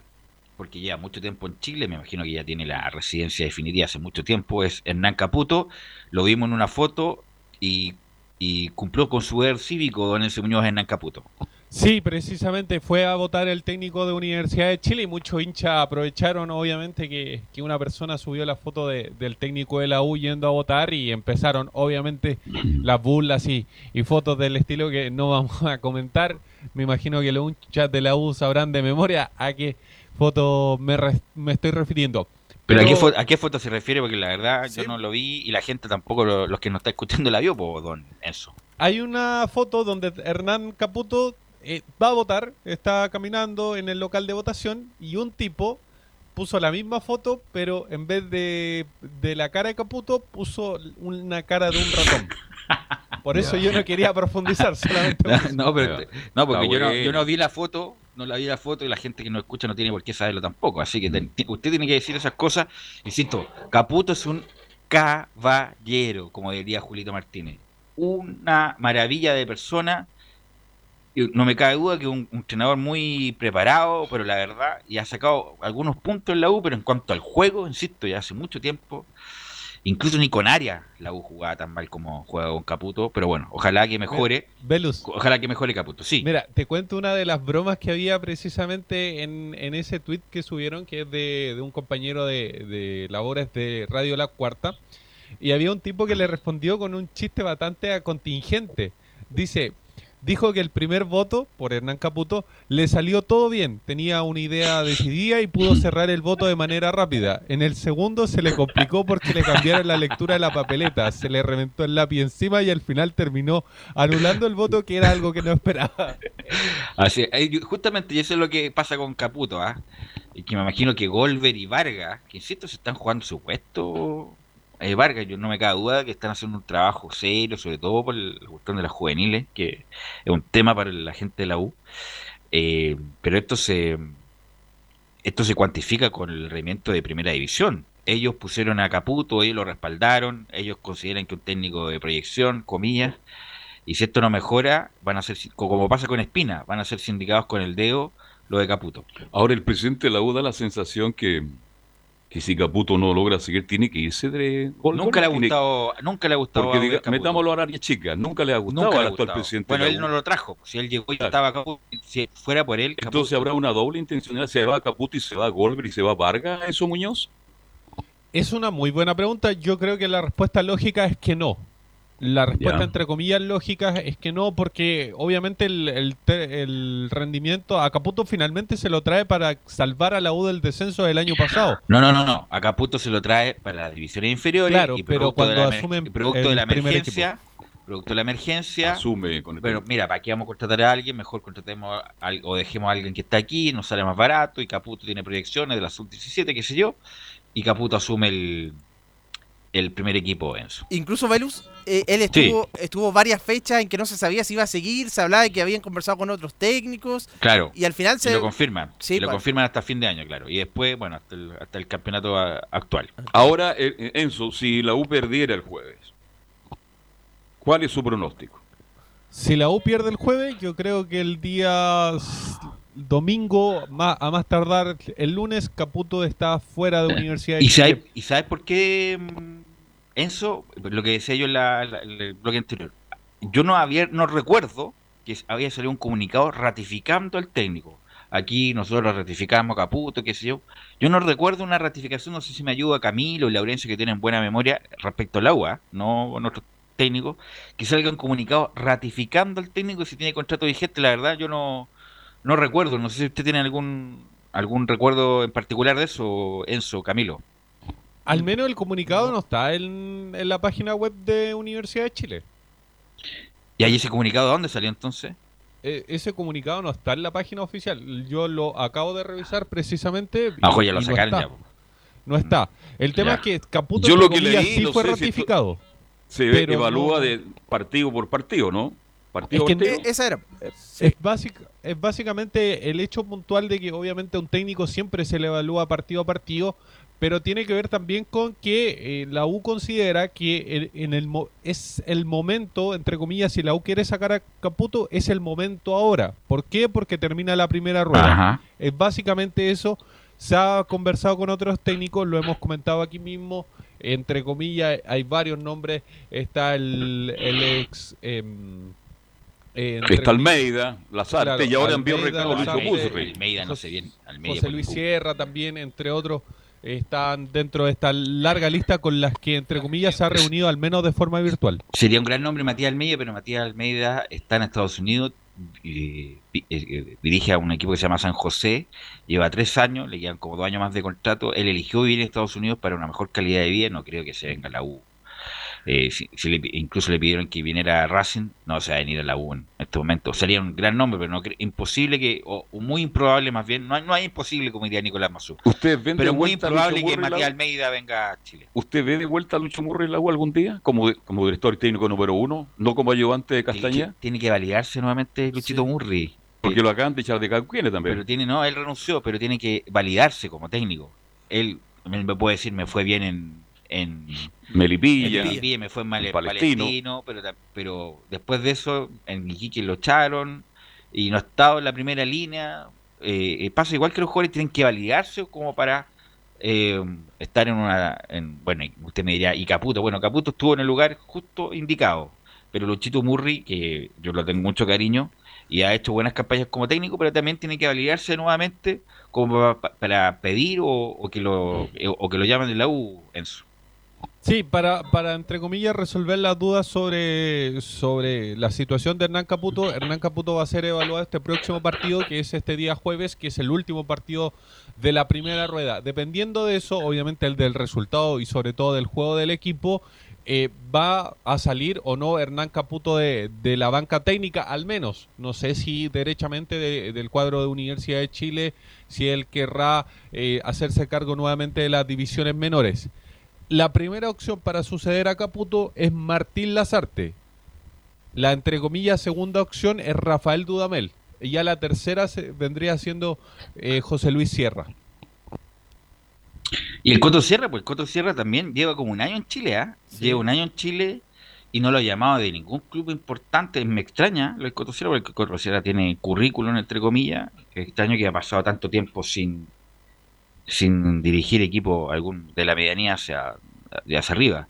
porque lleva mucho tiempo en Chile, me imagino que ya tiene la residencia definitiva hace mucho tiempo, es Hernán Caputo. Lo vimos en una foto y, y cumplió con su deber cívico don Enzo Muñoz Hernán Caputo. Sí, precisamente fue a votar el técnico de Universidad de Chile y muchos hinchas aprovecharon obviamente que, que una persona subió la foto de- del técnico de la U yendo a votar y empezaron obviamente las burlas y, y fotos del estilo que no vamos a comentar. Me imagino que los hinchas de la U sabrán de memoria a qué foto me, re- me estoy refiriendo. Pero, ¿a, qué fo- ¿a qué foto se refiere? Porque la verdad yo no lo vi y la gente tampoco, lo- los que nos está escuchando la vio, pues, don Enzo. Hay una foto donde Hernán Caputo eh, va a votar, está caminando en el local de votación y un tipo puso la misma foto, pero en vez de, de la cara de Caputo puso una cara de un ratón. Por eso yo no quería profundizar, solamente. No, pero, no porque yo no, yo no vi la foto, no la vi la foto y la gente que no escucha no tiene por qué saberlo tampoco. Así que ten- usted tiene que decir esas cosas. Insisto, Caputo es un caballero, como diría Julito Martínez. Una maravilla de persona. No me cabe duda que un, un entrenador muy preparado, pero la verdad, y ha sacado algunos puntos en la U, pero en cuanto al juego, insisto, ya hace mucho tiempo, incluso ni con Aria la U jugaba tan mal como juega con Caputo, pero bueno, ojalá que mejore. Velus. Ojalá que mejore Caputo, sí. Mira, te cuento una de las bromas que había precisamente en, en ese tweet que subieron, que es de, de un compañero de, de labores de Radio La Cuarta. Y había un tipo que le respondió con un chiste bastante contingente. Dice, dijo que el primer voto por Hernán Caputo le salió todo bien, tenía una idea decidida y pudo cerrar el voto de manera rápida. En el segundo se le complicó porque le cambiaron la lectura de la papeleta, se le reventó el lápiz encima y al final terminó anulando el voto que era algo que no esperaba. Así, justamente eso es lo que pasa con Caputo, ¿ah? Que me imagino que Golver y Vargas, que insisto, se están jugando su puesto eh, Vargas, yo no me cabe duda que están haciendo un trabajo serio, sobre todo por la cuestión de las juveniles, que es un tema para la gente de la U. Eh, pero esto se esto se cuantifica con el rendimiento de primera división. Ellos pusieron a Caputo, ellos lo respaldaron, ellos consideran que un técnico de proyección, comillas, y si esto no mejora, van a ser, como pasa con Espina, van a ser sindicados con el dedo lo de Caputo. Ahora el presidente de la U da la sensación que, que si Caputo no logra seguir, tiene que irse de gol. Nunca le ha gustado, nunca le ha gustado. Porque diga, metámoslo a área chica, nunca le ha gustado Nunca le al actual gustado. presidente. Bueno, la él no lo trajo. Si él llegó y estaba Caputo, si fuera por él, Entonces habrá una doble intencionalidad. Se va Caputo y se va Goldberg y se va Vargas, eso Muñoz. Es una muy buena pregunta. Yo creo que la respuesta lógica es que no. La respuesta, entre comillas, lógica es que no, porque obviamente el, el el rendimiento a Caputo finalmente se lo trae para salvar a la U del descenso del año pasado. No, no, no, no. A Caputo se lo trae para las divisiones inferiores Claro, y pero producto de cuando asumen producto el de la emergencia, producto de la emergencia, asume con el Pero mira, ¿para qué vamos a contratar a alguien? Mejor contratemos a al- o dejemos a alguien que está aquí, nos sale más barato y Caputo tiene proyecciones de la sub-17, qué sé yo, y Caputo asume el, el primer equipo Enzo. Incluso Velus, eh, él Sí. estuvo, estuvo varias fechas en que no se sabía si iba a seguir, se hablaba de que habían conversado con otros técnicos. Claro. Y al final se... Y lo confirman. Sí, y lo confirman hasta fin de año, claro. Y después, bueno, hasta el, hasta el campeonato actual. Ahora, eh, eh, Enzo, si la U perdiera el jueves, ¿cuál es su pronóstico? Si la U pierde el jueves, yo creo que el día domingo, a más tardar el lunes, Caputo está fuera de Universidad de ¿Y Chile. sabes, ¿Y sabes por qué, mm, Enzo? Lo que decía yo en, la- el bloque anterior. Yo no había, no recuerdo que había salido un comunicado ratificando al técnico. Aquí nosotros ratificamos a Caputo, qué sé yo. Yo no recuerdo una ratificación, no sé si me ayuda Camilo y Laurencio, que tienen buena memoria respecto al agua, no nuestros técnicos, que un comunicado ratificando al técnico si tiene contrato vigente. La verdad, yo no, no recuerdo. No sé si usted tiene algún algún recuerdo en particular de eso, Enzo, Camilo. Al menos el comunicado no está en, en la página web de Universidad de Chile. ¿Y ahí ese comunicado de dónde salió entonces? E- ese comunicado no está en la página oficial. Yo lo acabo de revisar precisamente. Ah, ojo, ya lo y no sacaron está. ya. No está. El tema Ya. es que Caputo Yo lo que leí, sí no fue sé si esto- ratificado. Se Pero evalúa no- de partido por partido, ¿no? Partido Es que por partido. Esa era. Es, básic- es básicamente el hecho puntual de que obviamente a un técnico siempre se le evalúa partido a partido, pero tiene que ver también con que eh, la U considera que el- en el mo- es el momento, entre comillas, si la U quiere sacar a Caputo, es el momento ahora. ¿Por qué? Porque termina la primera rueda. Ajá. Es básicamente eso. Se ha conversado con otros técnicos, lo hemos comentado aquí mismo. Entre comillas, hay varios nombres. Está el, el ex. eh, entre Está Almeida, Lazarte, Claro, y ahora envió Lazarte, Busri. Almeida no sé bien. Almeida José Luis Sierra también, entre otros, están dentro de esta larga lista con las que, entre comillas, se ha reunido al menos de forma virtual. Sería un gran nombre Matías Almeida, pero Matías Almeida está en Estados Unidos, eh, vi- eh, dirige a un equipo que se llama San José, lleva tres años, le quedan como dos años más de contrato. Él eligió vivir en Estados Unidos para una mejor calidad de vida, no creo que se venga la U. Eh, si- si le incluso le pidieron que viniera a Racing, no se va a venir a la U en este momento. Sería un gran nombre, pero no imposible que, o, muy improbable más bien, no, hay- no hay imposible como diría Nicolás Mazú. ¿Usted ven de Pero muy improbable que Matías? Almeida venga a Chile. ¿Usted ve de vuelta a Lucho Murri en la U algún día? Como, como director técnico número uno, no como ayudante de Castañeda. tiene que validarse nuevamente Luchito Murri. Porque lo acaban de echar de Cauquienes también. Pero tiene, no, él renunció, pero tiene que validarse como técnico. Él, él me puede decir, me fue bien en, en Melipilla, en Melipilla, me fue mal en en Palestino. Palestino, pero, pero después de eso, en Iquique lo echaron y no ha estado en la primera línea. Eh, eh, pasa igual que los jugadores tienen que validarse como para eh, estar en una. En, bueno, usted me dirá, y Caputo. Bueno, Caputo estuvo en el lugar justo indicado, pero Luchito Murri, que yo lo tengo mucho cariño, y ha hecho buenas campañas como técnico, pero también tiene que validarse nuevamente como pa- para pedir o, o que lo o que lo llamen de la U, Enzo. Sí, para, para entre comillas resolver las dudas sobre, sobre la situación de Hernán Caputo, Hernán Caputo va a ser evaluado este próximo partido, que es este día jueves, que es el último partido de la primera rueda. Dependiendo de eso, obviamente el del resultado y sobre todo del juego del equipo, eh, va a salir o no Hernán Caputo de, de la banca técnica, al menos. No sé si derechamente de- del cuadro de Universidad de Chile, si él querrá eh, hacerse cargo nuevamente de las divisiones menores. La primera opción para suceder a Caputo es Martín Lazarte. La entre comillas segunda opción es Rafael Dudamel. Y ya la tercera se- vendría siendo eh, José Luis Sierra. Y el Coto Sierra, pues el Coto Sierra también lleva como un año en Chile, ¿ah? Lleva un año en Chile y no lo ha llamado de ningún club importante. Me extraña lo del Coto Sierra, porque el Coto Sierra tiene currículum, entre comillas. Extraño que ha pasado tanto tiempo sin, sin dirigir equipo algún de la medianía hacia, hacia arriba.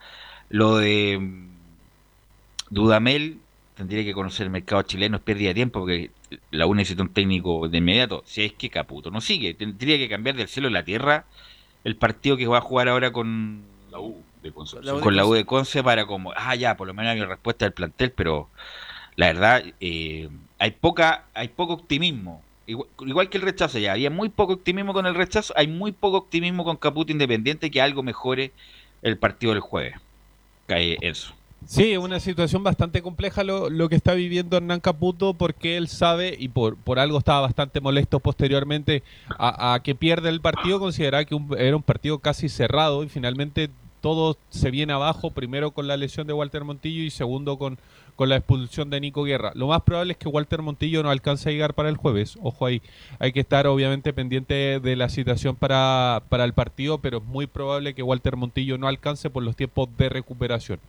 Lo de mm, Dudamel tendría que conocer el mercado chileno, es pérdida de tiempo porque la U necesita un técnico de inmediato. Si es que Caputo no sigue, tendría que cambiar del cielo a la tierra el partido que va a jugar ahora con la U de Concepción. la U de con la U de Conce para como, ah, ya, por lo menos hay una respuesta del plantel, pero la verdad, eh, hay poca, hay poco optimismo. Igual, que el rechazo, ya había muy poco optimismo con el rechazo, hay muy poco optimismo con Caputo Independiente que algo mejore el partido del jueves. Cae eso. Sí, una situación bastante compleja lo, lo que está viviendo Hernán Caputo porque él sabe y por, por algo estaba bastante molesto posteriormente a, a que pierde el partido, consideraba que un- era un partido casi cerrado y finalmente todo se viene abajo, primero con la lesión de Walter Montillo y segundo con, con la expulsión de Nico Guerra. Lo más probable es que Walter Montillo no alcance a llegar para el jueves. Ojo ahí, hay que estar obviamente pendiente de la situación para, para el partido, pero es muy probable que Walter Montillo no alcance por los tiempos de recuperación.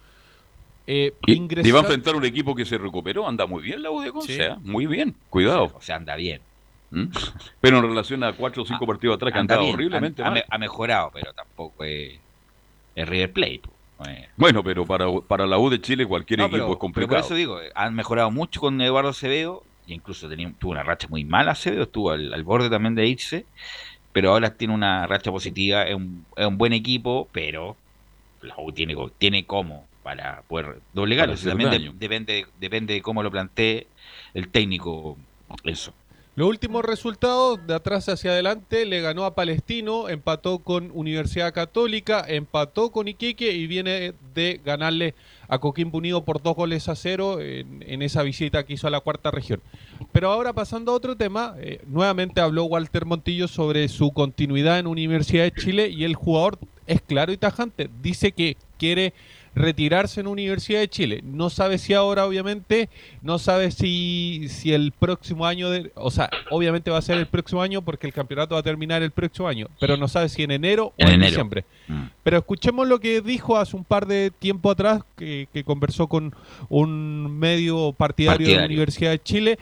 Eh, Y, ingresar- y va a enfrentar un equipo que se recuperó, anda muy bien la U de Conce, Sí. ¿eh? muy bien, cuidado. O sea, anda bien. ¿Mm? Pero en relación a cuatro o cinco partidos atrás que Anda bien, horriblemente ha, mejorado, pero tampoco es, es River Plate. po. Bueno, pero para, para la U de Chile cualquier No, equipo pero, es pero por complicado. eso digo, han mejorado mucho con Eduardo Acevedo, y incluso tenía, tuvo una racha muy mala Acevedo, estuvo al, al borde también de irse, pero ahora tiene una racha positiva, es un, es un buen equipo, pero la U tiene, tiene cómo para poder doblegarlo. Para también de- depende, depende de cómo lo plantee el técnico, eso. Los últimos resultados, de atrás hacia adelante, le ganó a Palestino, empató con Universidad Católica, empató con Iquique y viene de ganarle a Coquimbo Unido por dos goles a cero en, esa visita que hizo a la cuarta región. Pero ahora pasando a otro tema, eh, nuevamente habló Walter Montillo sobre su continuidad en Universidad de Chile y el jugador es claro y tajante, dice que quiere retirarse en Universidad de Chile. No sabe si ahora, obviamente, no sabe si, si el próximo año, de- o sea, obviamente va a ser el próximo año porque el campeonato va a terminar el próximo año, pero no sabe si en enero En o en enero. diciembre. Mm. Pero escuchemos lo que dijo hace un par de tiempo atrás, que, que conversó con un medio partidario, de la Partidario. Universidad de Chile,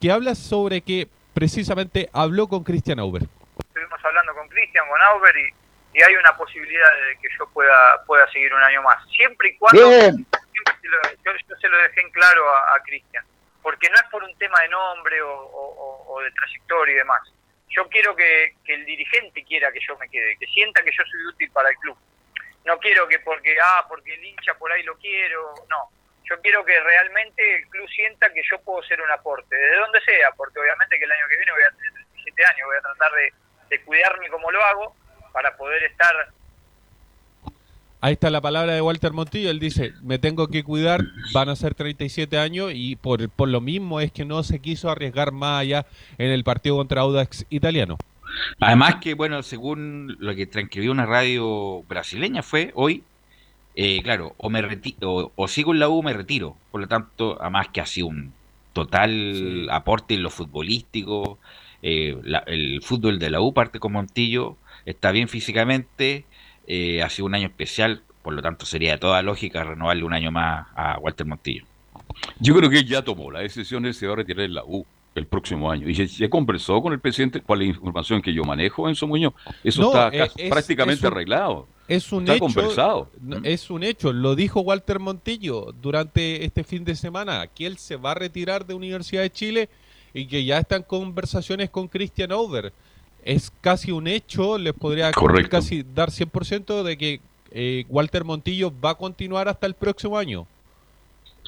que habla sobre que precisamente habló con Christian Auber. estuvimos hablando con Cristian, con Auber y, y hay una posibilidad de que yo pueda pueda seguir un año más. Siempre y cuando Bien. siempre se lo- yo, yo se lo dejé en claro a, a Cristian, porque no es por un tema de nombre o, o- o- o de trayectoria y demás. Yo quiero que, que el dirigente quiera que yo me quede, que sienta que yo soy útil para el club. No quiero que porque, ah, porque el hincha por ahí lo quiero, no. Yo quiero que realmente el club sienta que yo puedo ser un aporte, de donde sea, porque obviamente que el año que viene voy a tener 37 años, voy a tratar de, de cuidarme como lo hago para poder estar Ahí está la palabra de Walter Montillo. Él dice, me tengo que cuidar, van a ser 37 años y por, por lo mismo es que no se quiso arriesgar más allá en el partido contra Audax italiano. Además que, bueno, según lo que transcribió una radio brasileña fue hoy, eh, claro, o me reti- o, o sigo en la U o me retiro. Por lo tanto, además que ha sido un total aporte en lo futbolístico, eh, la- el fútbol de la U parte con Montillo, está bien físicamente, eh, ha sido un año especial, por lo tanto sería de toda lógica renovarle un año más a Walter Montillo. Yo creo que él ya tomó la decisión, él se va a retirar en la U el próximo año. Y se, se conversó con el presidente, con la información que yo manejo, Enzo Muñoz. Eso No, está eh, casi- es- prácticamente es un- arreglado. Es un está hecho. conversado. no, Es un hecho. Lo dijo Walter Montillo durante este fin de semana, que él se va a retirar de Universidad de Chile y que ya están conversaciones con Christian Over. Es casi un hecho, les podría casi dar 100% de que eh, Walter Montillo va a continuar hasta el próximo año.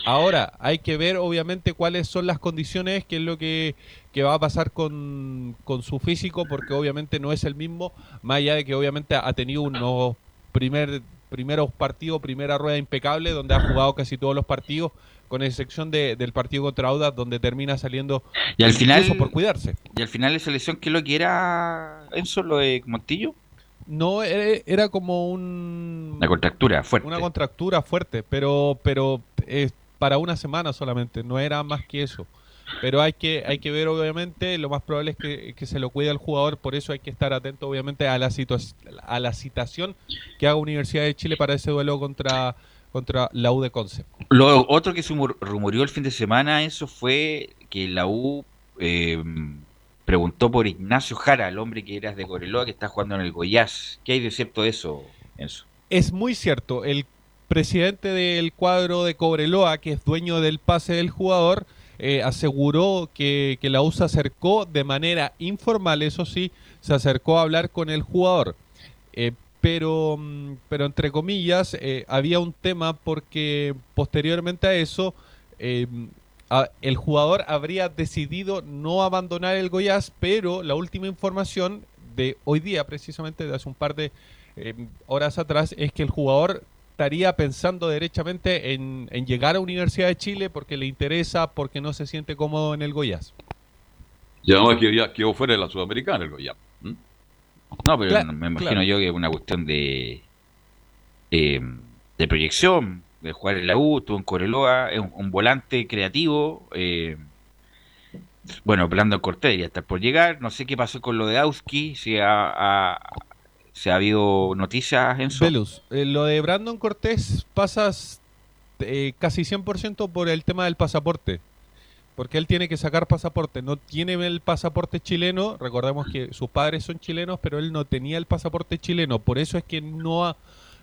Ahora, hay que ver obviamente cuáles son las condiciones, qué es lo que, que va a pasar con, con su físico, porque obviamente no es el mismo, más allá de que obviamente ha tenido unos primer, primeros partidos, primera rueda impecable, donde ha jugado casi todos los partidos, con excepción de- del partido contra Audax, donde termina saliendo Y al final, por cuidarse. y al final esa lesión, ¿qué es lo que era Enzo, lo de Montillo? No, era, era como un... Una contractura fuerte. Una contractura fuerte, pero, pero es para una semana solamente, no era más que eso. Pero hay que, hay que ver, obviamente, lo más probable es que, que se lo cuide al jugador, por eso hay que estar atento, obviamente, a la, a la citación que haga Universidad de Chile para ese duelo contra, contra la U de Conce. Lo otro que se rumoreó el fin de semana, eso fue que la U eh, preguntó por Ignacio Jara, el hombre que era de Coreloa, que está jugando en el Goiás. ¿Qué hay de cierto de eso, Enzo? Es muy cierto. El presidente del cuadro de Cobreloa, que es dueño del pase del jugador, eh, aseguró que, la U se acercó de manera informal, eso sí, se acercó a hablar con el jugador. Eh, pero, mm, pero entre comillas, eh, había un tema porque posteriormente a eso, el jugador habría decidido no abandonar el Goiás, pero la última información de hoy día, precisamente de hace un par de horas atrás, es que el jugador estaría pensando derechamente en, llegar a Universidad de Chile porque le interesa, porque no se siente cómodo en el Goiás. Y además que ya quedó fuera de la Sudamericana el Goiás. No, pero me imagino yo que es una cuestión de, eh, de proyección, de jugar en la U, estuvo en Coreloa, es un, volante creativo. Eh, bueno, Brandon Cortés ya está por llegar. No sé qué pasó con lo de Auski, si ha, ¿Se ha habido noticias, en Velus, eh, lo de Brandon Cortés pasa eh, casi 100% por el tema del pasaporte. Porque él tiene que sacar pasaporte. No tiene el pasaporte chileno. Recordemos que sus padres son chilenos, pero él no tenía el pasaporte chileno. Por eso es que no ha,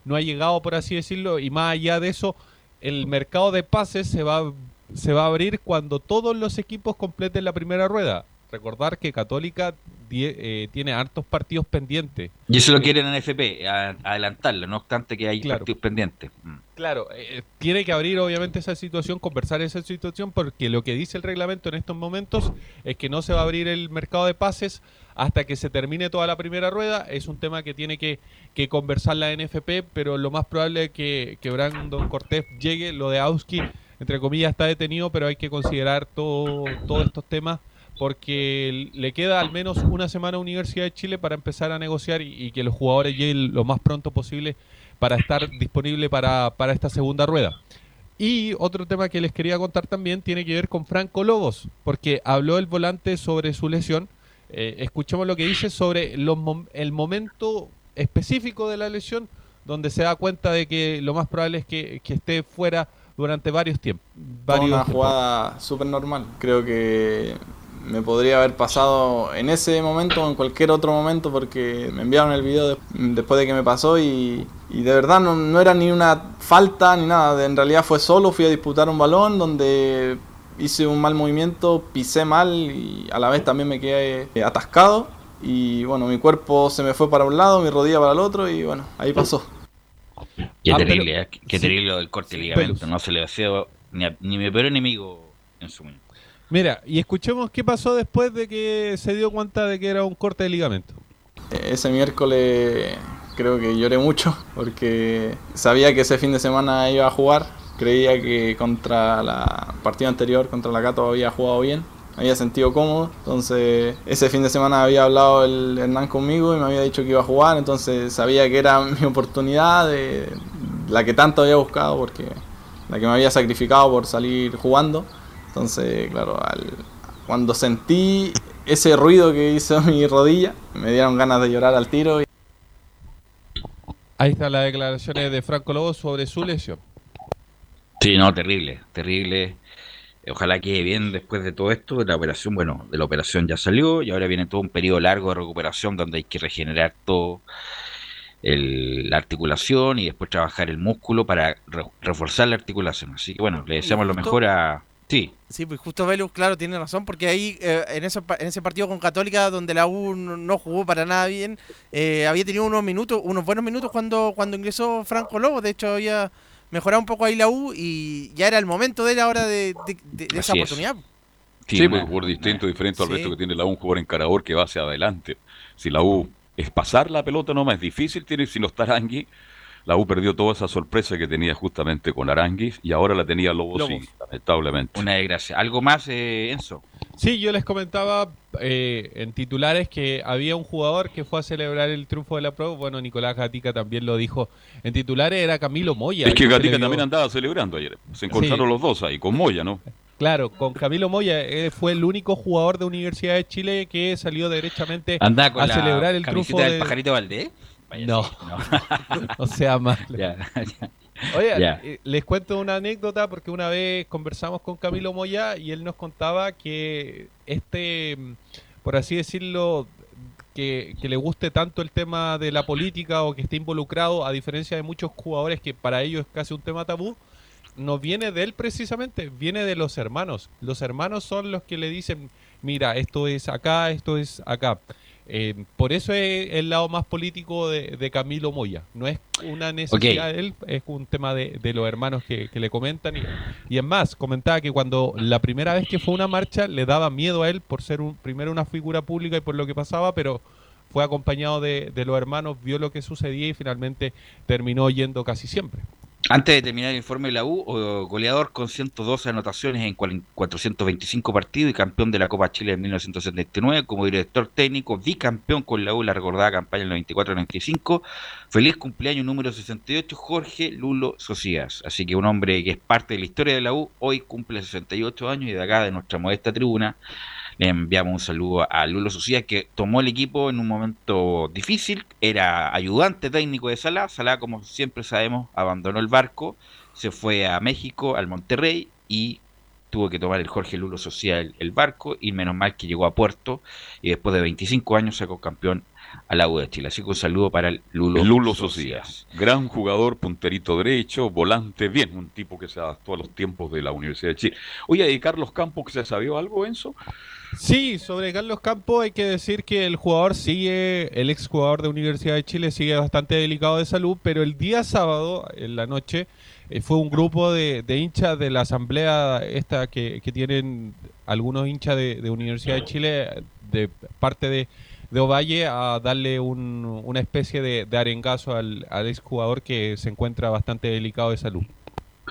no ha llegado, por así decirlo. Y más allá de eso, el mercado de pases se va, se va a abrir cuando todos los equipos completen la primera rueda. Recordar que Católica eh, tiene hartos partidos pendientes. Y eso lo quieren en FP, adelantarlo, no obstante que hay partidos pendientes. Mm. Claro, eh, tiene que abrir obviamente esa situación, conversar esa situación, porque lo que dice el reglamento en estos momentos es que no se va a abrir el mercado de pases hasta que se termine toda la primera rueda. Es un tema que tiene que, conversar la NFP, pero lo más probable es que, que Brandon Cortés llegue. Lo de Auski, entre comillas, está detenido, pero hay que considerar todo, todos estos temas porque le queda al menos una semana a Universidad de Chile para empezar a negociar y, que los jugadores lleguen lo más pronto posible para estar disponible para, esta segunda rueda. Y otro tema que les quería contar también tiene que ver con Franco Lobos, porque habló el volante sobre su lesión. Eh, escuchemos lo que dice sobre el momento específico de la lesión, donde se da cuenta de que lo más probable es que, esté fuera durante varios tiempos. una jugada súper normal. Creo que me podría haber pasado en ese momento o en cualquier otro momento porque me enviaron el video después de que me pasó y, de verdad no, era ni una falta ni nada, en realidad fue solo, fui a disputar un balón donde hice un mal movimiento, pisé mal y a la vez también me quedé atascado y bueno, mi cuerpo se me fue para un lado, mi rodilla para el otro y bueno, ahí pasó. Qué ah, terrible, ¿eh? qué terrible el corte de ligamento, no se le hacía ni, ni mi peor enemigo en su momento. Mira, y escuchemos qué pasó después de que se dio cuenta de que era un corte de ligamento. Ese miércoles creo que lloré mucho porque sabía que ese fin de semana iba a jugar. Creía que contra la partida anterior, contra la Cato, había jugado bien. Había sentido cómodo. Entonces, ese fin de semana había hablado el Hernán conmigo y me había dicho que iba a jugar. Entonces, sabía que era mi oportunidad, la que tanto había buscado, porque la que me había sacrificado por salir jugando. Entonces, claro, cuando sentí ese ruido que hizo mi rodilla, me dieron ganas de llorar al tiro. Ahí están las declaraciones de Franco Lobo sobre su lesión. Sí, no, terrible, terrible. Ojalá quede bien después de todo esto. De la operación, bueno, de la operación ya salió y ahora viene todo un periodo largo de recuperación donde hay que regenerar todo la articulación y después trabajar el músculo para reforzar la articulación. Así que bueno, le deseamos lo mejor a, Sí. Sí, pues justo Velus, claro, tiene razón, porque ahí eh, en, eso, en ese partido con Católica, donde la U no jugó para nada bien, eh, había tenido unos minutos, unos buenos minutos cuando, cuando ingresó Franco Lobo, de hecho había mejorado un poco ahí la U y ya era el momento de él ahora de, esa oportunidad. Sí, pues, por distinto, diferente al resto que tiene la U, un jugador encarador que va hacia adelante. Si la U es pasar la pelota nomás, es difícil, tiene si no está Arangui, la U perdió toda esa sorpresa que tenía justamente con Aranguis y ahora la tenía Lobos, lamentablemente. Una desgracia. ¿Algo más, eh, Enzo? Sí, yo les comentaba eh, en titulares que había un jugador que fue a celebrar el triunfo de la Pro. Bueno, Nicolás Gatica también lo dijo. En titulares era Camilo Moya. Es que Gatica también andaba celebrando ayer. Se encontraron Sí. los dos ahí, con Moya, ¿no? Claro, con Camilo Moya eh, fue el único jugador de Universidad de Chile que salió derechamente con a la celebrar el triunfo del de- pajarito Valdés. No, sí, o sea, más. Ya, ya. Oye, eh, les cuento una anécdota porque una vez conversamos con Camilo Moya y él nos contaba que este, por así decirlo, que, que le guste tanto el tema de la política o que esté involucrado, a diferencia de muchos jugadores que para ellos es casi un tema tabú, no viene de él precisamente, viene de los hermanos. Los hermanos son los que le dicen, mira, esto es acá, esto es acá. Eh, por eso es el lado más político de, de Camilo Moya. No es una necesidad de él, es un tema de, de los hermanos que, que le comentan. Y, y es más, comentaba que cuando la primera vez que fue una marcha le daba miedo a él por ser un, primero una figura pública y por lo que pasaba, pero fue acompañado de, de los hermanos, vio lo que sucedía y finalmente terminó yendo casi siempre. Antes de terminar el informe de la U, goleador con 112 anotaciones en cual- 425 partidos y campeón de la Copa Chile en 1979, como director técnico, bicampeón con la U la recordada campaña en el 94-95. Feliz cumpleaños número 68, Jorge Lulo Socias. Así que un hombre que es parte de la historia de la U, hoy cumple 68 años y de acá, de nuestra modesta tribuna, le enviamos un saludo a Lulo Socias que tomó el equipo en un momento difícil, era ayudante técnico de Salah, Salah como siempre sabemos abandonó el barco, se fue a México, al Monterrey y tuvo que tomar el Jorge Lulo Socias el, el barco y menos mal que llegó a puerto y después de 25 años sacó campeón a la U de Chile. Así que un saludo para el Lulo, Lulo. Socias. Gran jugador, punterito derecho, volante, bien, un tipo que se adaptó a los tiempos de la Universidad de Chile. Oye, ¿y Carlos Campos, que se sabió algo, Enzo? Sí, sobre Carlos Campos hay que decir que el jugador sigue, el ex jugador de Universidad de Chile sigue bastante delicado de salud, pero el día sábado, en la noche, eh, fue un grupo de, hinchas de la asamblea esta que, que tienen algunos hinchas de, Universidad de Chile de parte de, Ovalle a darle un- una especie de, arengazo al, al ex jugador que se encuentra bastante delicado de salud.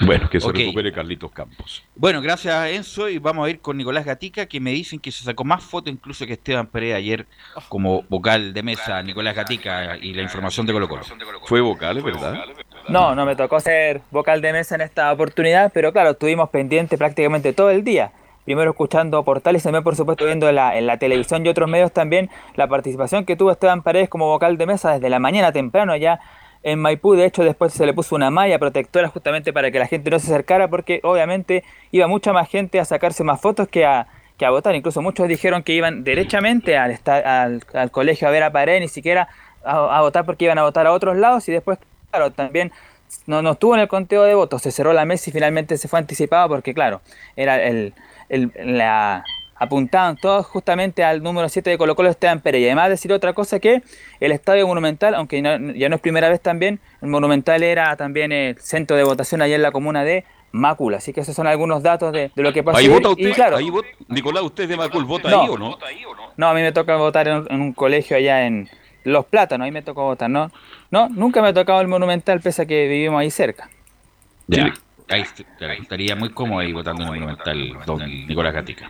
Bueno, que se recupere Carlitos Campos. Bueno, gracias Enzo y vamos a ir con Nicolás Gatica que me dicen que se sacó más fotos incluso que Esteban Pérez ayer como vocal de mesa, Nicolás Gatica y la información de Colo Colo. Fue vocal, verdad. No, no me tocó ser vocal de mesa en esta oportunidad, pero claro, estuvimos pendientes prácticamente todo el día. Primero escuchando portales, también por supuesto viendo en la, en la televisión y otros medios también la participación que tuvo Esteban Paredes como vocal de mesa desde la mañana temprano ya en Maipú. De hecho, después se le puso una malla protectora justamente para que la gente no se acercara porque obviamente iba mucha más gente a sacarse más fotos que a, que a votar. Incluso muchos dijeron que iban derechamente al, al, al colegio a ver a Paredes, ni siquiera a, a votar porque iban a votar a otros lados y después, claro, también no, no estuvo en el conteo de votos, se cerró la mesa y finalmente se fue anticipado porque, claro, era el, el- la, apuntaban todos justamente al número 7 de Colo Colo Esteban Pérez. Y además decir otra cosa que el Estadio Monumental, aunque no- ya no es primera vez también, el Monumental era también el centro de votación allá en la comuna de Macul. Así que esos son algunos datos de, de lo que pasó. Ahí vota Y usted, claro, ahí vota- Nicolás, ¿usted es de Macul vota No. ahí o no? no, a mí me toca votar en, en un colegio allá en Los Plátanos, ahí me tocó votar, ¿no? No, nunca me ha tocado el Monumental, pese a que vivimos ahí cerca. Ya, ahí estaría muy cómodo ahí votando en el Monumental, don Nicolás Gatica.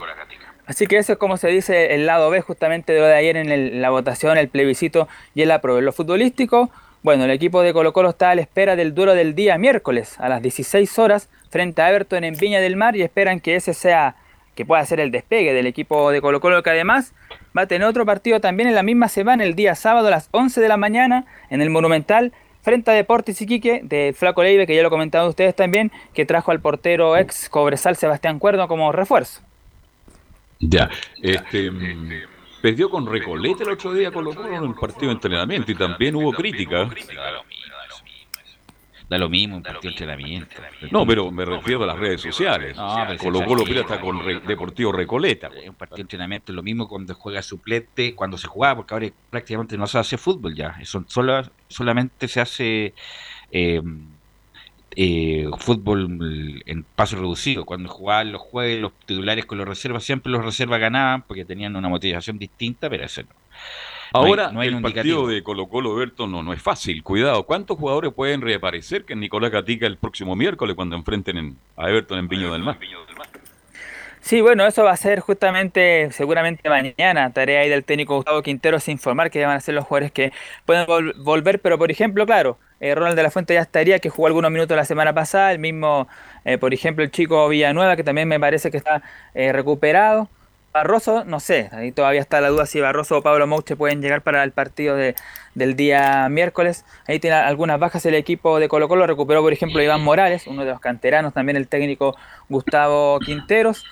Así que eso es como se dice el lado B justamente de lo de ayer en la votación, el plebiscito y el apruebo. En lo futbolístico, bueno, el equipo de Colo Colo está a la espera del duelo del día miércoles a las 16 horas frente a Everton en Viña del Mar y esperan que ese sea, que pueda ser el despegue del equipo de Colo Colo que además va a tener otro partido también en la misma semana, el día sábado a las 11 de la mañana en el Monumental frente a Deportes Iquique de Flaco Leive, que ya lo comentaban ustedes también, que trajo al portero ex Cobresal Sebastián Cuerdo como refuerzo. Ya, este, mm, perdió con Recoleta el otro día Colo Colo en el partido de entrenamiento y también hubo crítica. Da lo mismo un partido de entrenamiento. No, pero me refiero a las redes sociales. No, pero Colo Colo es está con Re- Deportivo Recoleta. Es un partido de entrenamiento, lo mismo cuando juega suplente, cuando se jugaba, porque ahora prácticamente no se hace fútbol ya, eso solo, solamente se hace eh, eh, fútbol en paso reducido. Cuando jugaban los jueves, los titulares con los reservas, siempre los reservas ganaban porque tenían una motivación distinta, pero eso no. No hay- Ahora, no hay el un partido de Colo Colo, Berto, no, no es fácil. Cuidado, ¿cuántos jugadores pueden reaparecer que Nicolás Gatica el próximo miércoles cuando enfrenten en- a Everton en Viño del Mar? Sí, bueno, eso va a ser justamente, seguramente mañana, tarea ahí del técnico Gustavo Quinteros informar que van a ser los jugadores que pueden volver, pero por ejemplo, claro, eh, Ronald de la Fuente ya estaría, que jugó algunos minutos la semana pasada, el mismo, eh, por ejemplo, el chico Villanueva, que también me parece que está eh, recuperado. Barroso, no sé, ahí todavía está la duda si Barroso o Pablo Mouche pueden llegar para el partido de, del día miércoles. Ahí tiene algunas bajas el equipo de Colo Colo, recuperó por ejemplo Iván Morales, uno de los canteranos, también el técnico Gustavo Quinteros.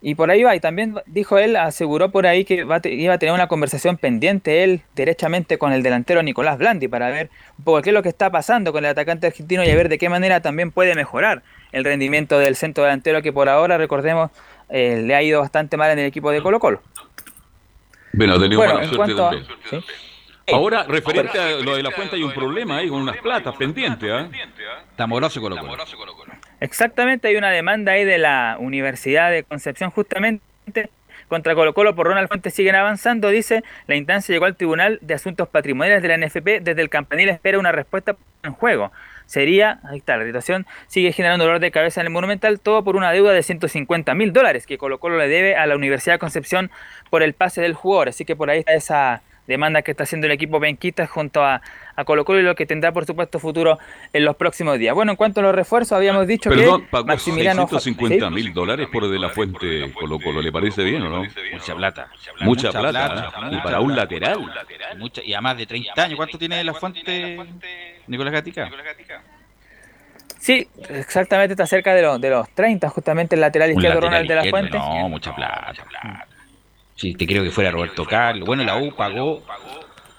Y por ahí va, y también dijo él, aseguró por ahí que iba a tener una conversación pendiente él derechamente con el delantero Nicolás Blandi para ver un poco qué es lo que está pasando con el atacante argentino y a ver de qué manera también puede mejorar el rendimiento del centro delantero que por ahora, recordemos, eh, le ha ido bastante mal en el equipo de Colo Colo. Bueno, ha tenido mala suerte también. Ahora, referente a lo de la cuenta, hay un problema ahí con unas platas pendientes. ¿eh? Está moroso Colo Colo. Exactamente, hay una demanda ahí de la Universidad de Concepción justamente contra Colo Colo por Ronald Fuentes siguen avanzando, dice, la instancia llegó al Tribunal de Asuntos Patrimoniales de la NFP, desde el campanil espera una respuesta en juego. Sería, ahí está, la situación sigue generando dolor de cabeza en el Monumental, todo por una deuda de 150 mil dólares que Colo Colo le debe a la Universidad de Concepción por el pase del jugador, así que por ahí está esa demanda que está haciendo el equipo Benquita junto a, a Colo Colo y lo que tendrá por supuesto futuro en los próximos días. Bueno, en cuanto a los refuerzos, habíamos dicho Perdón, que pagó Maximiliano 650 mil dólares por de la fuente Colo Colo, ¿le parece bien o no? Mucha plata. Mucha, plata, ¿eh? y para un lateral. Mucha, y a más de 30 años. ¿Cuánto tiene la fuente Nicolás Gatica? Sí, exactamente está cerca de los, de los 30, justamente el lateral izquierdo Ronald de la Fuente. No, mucha plata. Sí, te creo que fuera Roberto Carlos. Bueno, la U pagó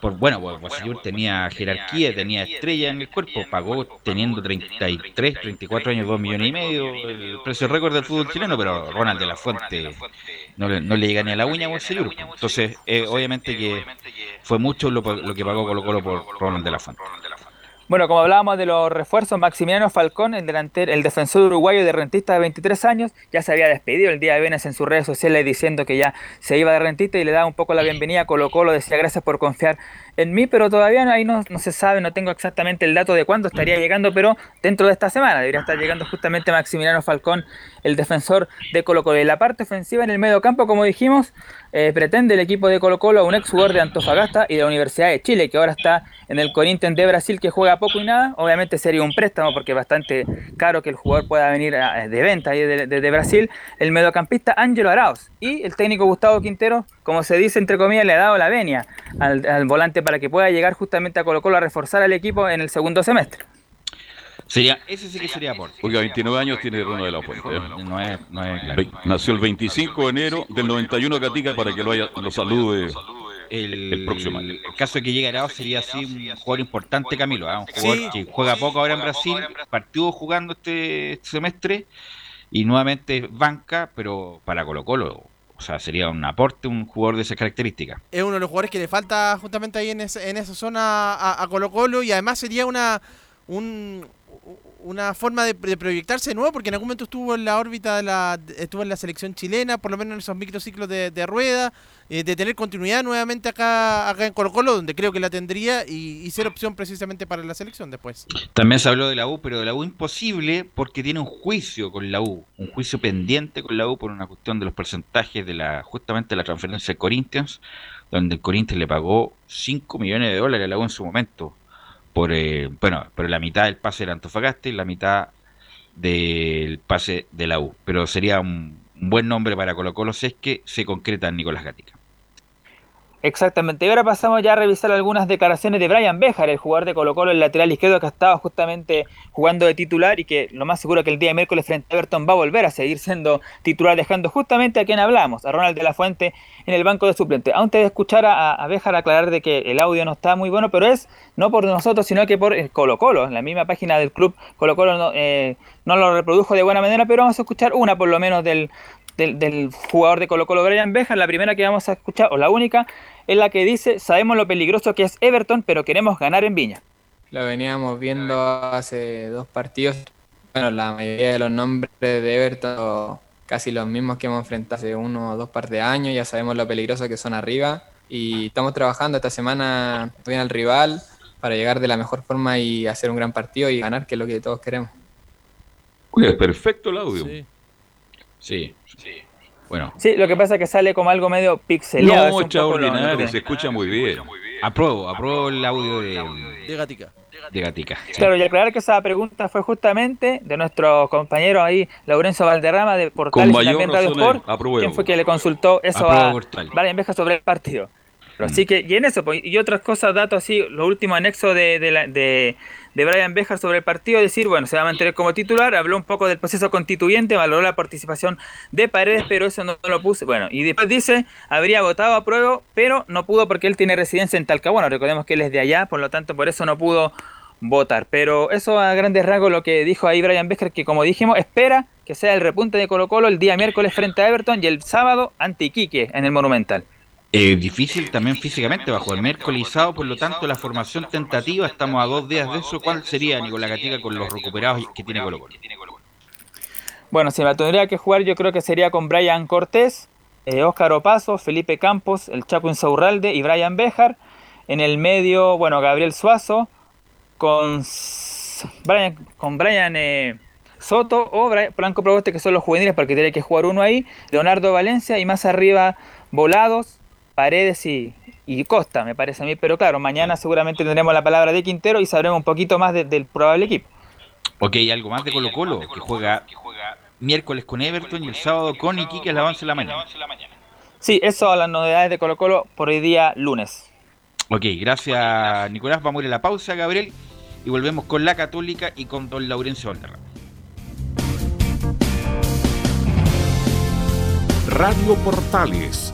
por, bueno, pues tenía jerarquía, tenía estrella en el cuerpo, pagó teniendo 33, 34 años, 2 millones y medio, el precio récord del fútbol chileno, pero Ronald de la Fuente no le, no le llega ni a la uña con señor. Entonces, eh, obviamente que fue mucho lo, lo que pagó Colo Colo por Ronald de la Fuente. Bueno, como hablábamos de los refuerzos, Maximiliano Falcón, el delantero, el defensor uruguayo de rentista de 23 años, ya se había despedido el día de viernes en sus redes sociales diciendo que ya se iba de rentista y le daba un poco la bienvenida a Colo Colo, decía gracias por confiar en mí, pero todavía no, ahí no, no, se sabe, no tengo exactamente el dato de cuándo estaría llegando, pero dentro de esta semana debería estar llegando justamente Maximiliano Falcón, el defensor de Colo Colo. Y la parte ofensiva en el medio campo, como dijimos, eh, pretende el equipo de Colo Colo a un ex jugador de Antofagasta y de la Universidad de Chile, que ahora está en el Corinthians de Brasil, que juega poco y nada. Obviamente sería un préstamo porque es bastante caro que el jugador pueda venir de venta desde de, de Brasil. El mediocampista Ángelo Arauz y el técnico Gustavo Quintero, como se dice entre comillas, le ha dado la venia al, al volante para que pueda llegar justamente a Colo Colo a reforzar al equipo en el segundo semestre. Sería, ese sí que sería aporte. Oiga, 29 años tiene Ronald de la Fuente. ¿eh? No es, no es Nació el 25 de enero del 91 Gatica para que lo, haya, lo salude el, el, próximo año. El caso de que llegue Arao sería así un jugador importante, Camilo. ¿eh? Un jugador que juega poco ahora en Brasil, partido jugando este, este semestre y nuevamente banca, pero para Colo Colo o sea, sería un aporte un jugador de esas características. Es uno de los jugadores que le falta justamente ahí en, ese, en esa zona a, a, Colo Colo y además sería una un, una forma de, de, proyectarse de nuevo porque en algún momento estuvo en la órbita de la estuvo en la selección chilena, por lo menos en esos microciclos de, de rueda, eh, de tener continuidad nuevamente acá acá en Colo Colo, donde creo que la tendría y, ser opción precisamente para la selección después. También se habló de la U, pero de la U imposible porque tiene un juicio con la U, un juicio pendiente con la U por una cuestión de los porcentajes de la justamente la transferencia de Corinthians, donde el Corinthians le pagó 5 millones de dólares a la U en su momento por eh, bueno, pero la mitad del pase era Antofagasta y la mitad del pase de la U. Pero sería un, un buen nombre para Colo Colo si es que se concreta en Nicolás Gatica. Exactamente, y ahora pasamos ya a revisar algunas declaraciones de Brian Bejar, el jugador de Colo Colo, el lateral izquierdo que ha estado justamente jugando de titular y que lo más seguro que el día de miércoles frente a Everton va a volver a seguir siendo titular, dejando justamente a quien hablamos, a Ronald de la Fuente en el banco de suplente. Antes de escuchar a, a Bejar aclarar de que el audio no está muy bueno, pero es no por nosotros, sino que por el Colo Colo, en la misma página del club Colo Colo no, eh, no lo reprodujo de buena manera, pero vamos a escuchar una por lo menos del, del, del jugador de Colo Colo, Brian Bejar, la primera que vamos a escuchar, o la única, es la que dice, sabemos lo peligroso que es Everton, pero queremos ganar en Viña. Lo veníamos viendo hace dos partidos. Bueno, la mayoría de los nombres de Everton, casi los mismos que hemos enfrentado hace uno o dos par de años, ya sabemos lo peligroso que son arriba. Y estamos trabajando esta semana bien al rival para llegar de la mejor forma y hacer un gran partido y ganar, que es lo que todos queremos. Uy, es perfecto el audio. Sí. Sí. Sí. Bueno. Sí, lo que pasa es que sale como algo medio pixeleado. es No, extraordinario, se escucha muy bien. Apruebo, apruebo el audio de, De Gatica. de Gatica. Claro, y aclarar que esa pregunta fue justamente de nuestro compañero ahí, Laurencio Valderrama de Portales y también Radio Sport, quien fue que le consultó eso Apruebo a Beja sobre el partido. Pero Así que, y en eso, pues, y otras cosas, datos así, lo último anexo de, de, la- de, de Brian Bejar sobre el partido, decir, bueno, se va a mantener como titular, habló un poco del proceso constituyente, valoró la participación de Paredes, pero eso no, lo puse. Bueno, y después dice, habría votado a prueba, pero no pudo porque él tiene residencia en Talcahuano, recordemos que él es de allá, por lo tanto, por eso no pudo votar. Pero eso a grandes rasgos lo que dijo ahí Brian Bejar, que como dijimos, espera que sea el repunte de Colo Colo el día miércoles frente a Everton y el sábado ante Iquique en el Monumental. Eh, difícil también físicamente bajo el sábado, por lo tanto la formación tentativa, estamos a dos días de eso. ¿Cuál sería Nicolás Gatica con los recuperados que tiene Colo Colo? Bueno, si me tendría que jugar, yo creo que sería con Brian Cortés, eh, Óscar Opaso, Felipe Campos, el Chapo Insaurralde y Brian Bejar. En el medio, bueno, Gabriel Suazo, con Brian, con Brian eh, Soto o Blanco Proboste, que son los juveniles, porque tiene que jugar uno ahí. Leonardo Valencia y más arriba, Volados, Paredes y, y Costa, me parece a mí. Pero claro, mañana seguramente tendremos la palabra de Quintero y sabremos un poquito más de- del probable equipo. Ok, algo más de Colo Colo, que juega miércoles con Everton y el sábado con Iquique a las 11 de la mañana. Sí, eso a las novedades de Colo Colo por hoy día lunes. Ok, gracias Nicolás. Vamos a ir a la pausa, Gabriel, y volvemos con la Católica y con don Laurencio Valderrama. Radio Portales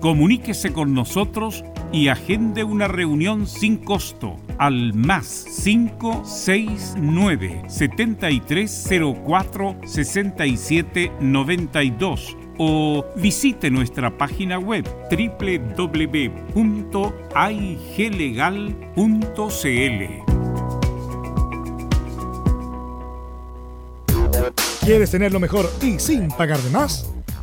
Comuníquese con nosotros y agende una reunión sin costo al más 569 7304 6792 o visite nuestra página web www.aiglegal.cl. ¿Quieres tener lo mejor y sin pagar de más?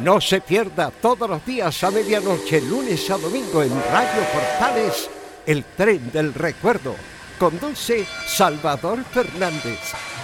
No se pierda todos los días a medianoche, lunes a domingo en Radio Portales, el tren del recuerdo. Conduce Salvador Fernández.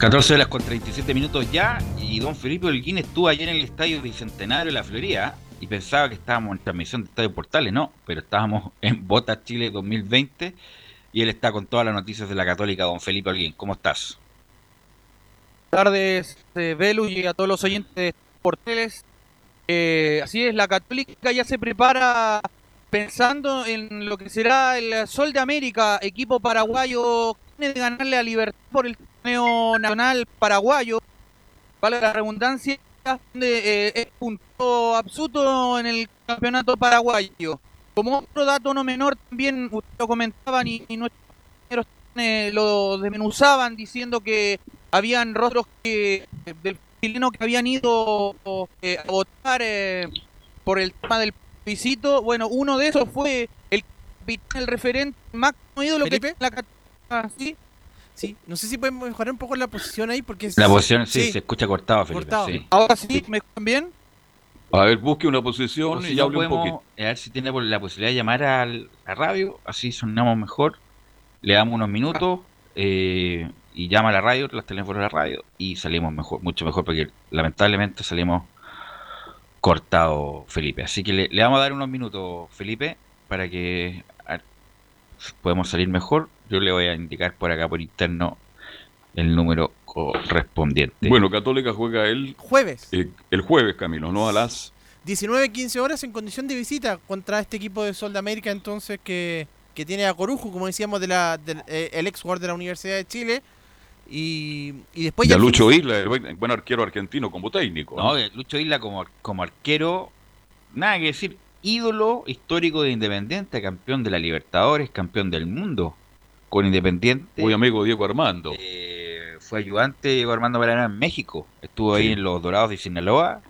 14 horas con 37 minutos ya y don Felipe Holguín estuvo ayer en el Estadio Bicentenario de la Florida y pensaba que estábamos en transmisión de Estadio Portales, no, pero estábamos en Bota Chile 2020 y él está con todas las noticias de la Católica, don Felipe Alguín. ¿Cómo estás? Buenas tardes, eh, Velu, y a todos los oyentes de Porteles. Eh, así es, la Católica ya se prepara pensando en lo que será el Sol de América, equipo paraguayo, tiene de ganarle a Libertad por el torneo nacional paraguayo, vale la redundancia, donde eh, es punto absoluto en el campeonato paraguayo. Como otro dato no menor, también ustedes lo comentaban y, y nuestros compañeros eh, lo desmenuzaban diciendo que habían rostros que, del chileno que habían ido eh, a votar eh, por el tema del visito. Bueno, uno de esos fue el capitán, el referente máximo ídolo que ¿Felipe? la Católica, ¿sí? Sí, no sé si podemos mejorar un poco la posición ahí porque... La posición, sí, se escucha cortado, Felipe. Cortado. sí. Ahora sí, ¿me escuchan bien? A ver, busque una posición O si y no hable un poquito. A ver si tiene la posibilidad de llamar al, a radio, así sonamos mejor. Le damos unos minutos eh, y llama a la radio, los teléfonos de la radio y salimos mejor, mucho mejor porque lamentablemente salimos cortado Felipe. Así que le, le vamos a dar unos minutos, Felipe, para que a- podemos salir mejor. Yo le voy a indicar por acá por interno el número correspondiente. Bueno, Católica juega el, Jueves, eh, el jueves, Camilo, no a las 19-15 horas en condición de visita contra este equipo de Sol de América entonces que, que tiene a Corujo, como decíamos, de la, del eh, el ex jugador de la Universidad de Chile. Y, y después de ya... Lucho Isla, el buen, buen arquero argentino como técnico. No, eh, Lucho Isla como, como arquero, nada que decir, ídolo histórico de Independiente, campeón de la Libertadores, campeón del mundo con Independiente. Muy amigo Diego Armando. Eh, fue ayudante Diego Armando Maradona en México. Estuvo ahí en los Dorados de Sinaloa.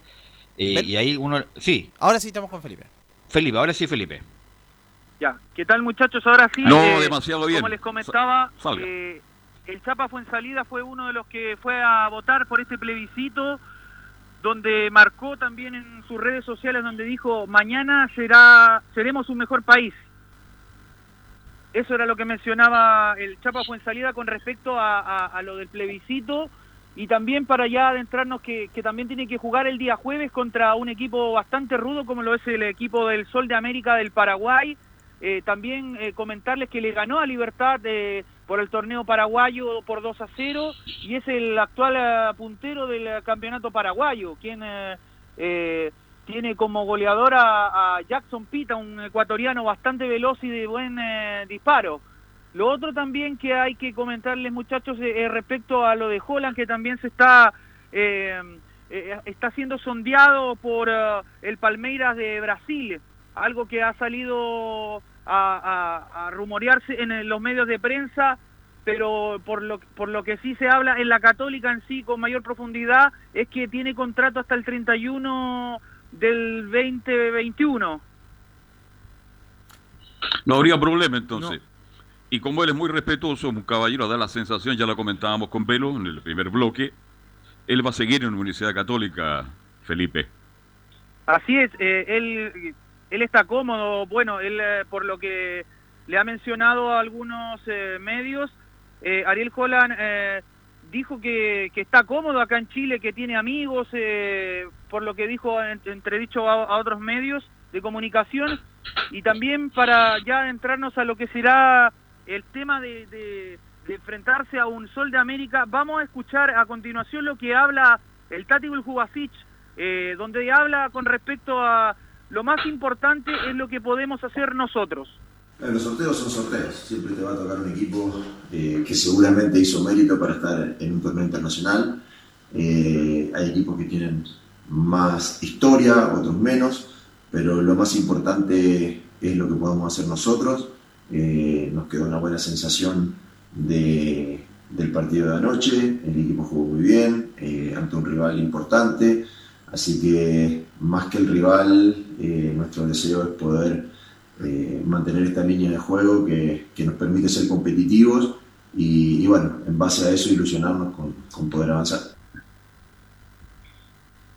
eh, y ahí uno... Sí, Ahora sí estamos con Felipe. Felipe, ahora sí Felipe. Ya, ¿qué tal muchachos? Ahora sí. No, eh, demasiado bien. Como les comentaba, eh, el Chapa fue en salida, fue uno de los que fue a votar por este plebiscito, donde marcó también en sus redes sociales, donde dijo, mañana será seremos un mejor país. Eso era lo que mencionaba el Chapa fue en salida con respecto a, lo del plebiscito y también para ya adentrarnos que, que también tiene que jugar el día jueves contra un equipo bastante rudo como lo es el equipo del Sol de América del Paraguay. Eh, también eh, comentarles que le ganó a Libertad eh, por el torneo paraguayo por 2 a 0 y es el actual puntero del campeonato paraguayo, quien tiene como goleador a, Jackson Pita, un ecuatoriano bastante veloz y de buen eh, disparo. Lo otro también que hay que comentarles muchachos eh, eh, respecto a lo de Holland que también se está eh, está siendo sondeado por el Palmeiras de Brasil, algo que ha salido a, a- rumorearse en los medios de prensa, pero por lo, por lo que sí se habla en la Católica en sí con mayor profundidad es que tiene contrato hasta el 31 del 2021. No habría problema entonces. Y como él es muy respetuoso, un caballero da la sensación, ya la comentábamos con Velo en el primer bloque, él va a seguir en la Universidad Católica, Felipe. Así es, eh, él, él está cómodo, bueno, él eh, por lo que le ha mencionado a algunos eh, medios, eh, Ariel Holland eh, dijo que, que está cómodo acá en Chile, que tiene amigos, eh, por lo que dijo en- entredicho a, a otros medios de comunicación, y también para ya entrarnos a lo que será el tema de, enfrentarse a un Sol de América, vamos a escuchar a continuación lo que habla el Tati Jubasic, eh, donde habla con respecto a lo más importante es lo que podemos hacer nosotros. Los sorteos son sorteos, siempre te va a tocar un equipo eh, que seguramente hizo mérito para estar en un torneo internacional. Eh, hay equipos que tienen más historia, otros menos, pero lo más importante es lo que podemos hacer nosotros. Eh, nos quedó una buena sensación de- del partido de anoche, el equipo jugó muy bien, ante un rival importante, así que más que el rival, nuestro deseo es poder eh, mantener esta línea de juego que, que nos permite ser competitivos y, bueno, en base a eso ilusionarnos con, con poder avanzar.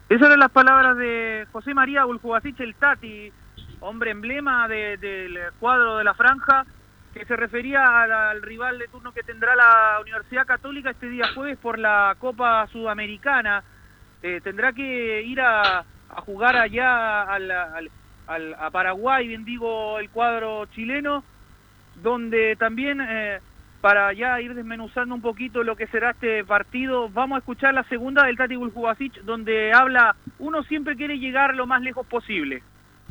Esas eran las palabras de José María Uljubasic, el Tati, hombre emblema de- del cuadro de la franja, que se refería al, al rival de turno que tendrá la Universidad Católica este día jueves por la Copa Sudamericana. Eh, tendrá que ir a, a jugar allá al, al- al- a Paraguay, bien digo, el cuadro chileno. donde también, eh, para ya ir desmenuzando un poquito lo que será este partido, vamos a escuchar la segunda del Tati Buljubasic, donde habla, uno siempre quiere llegar lo más lejos posible.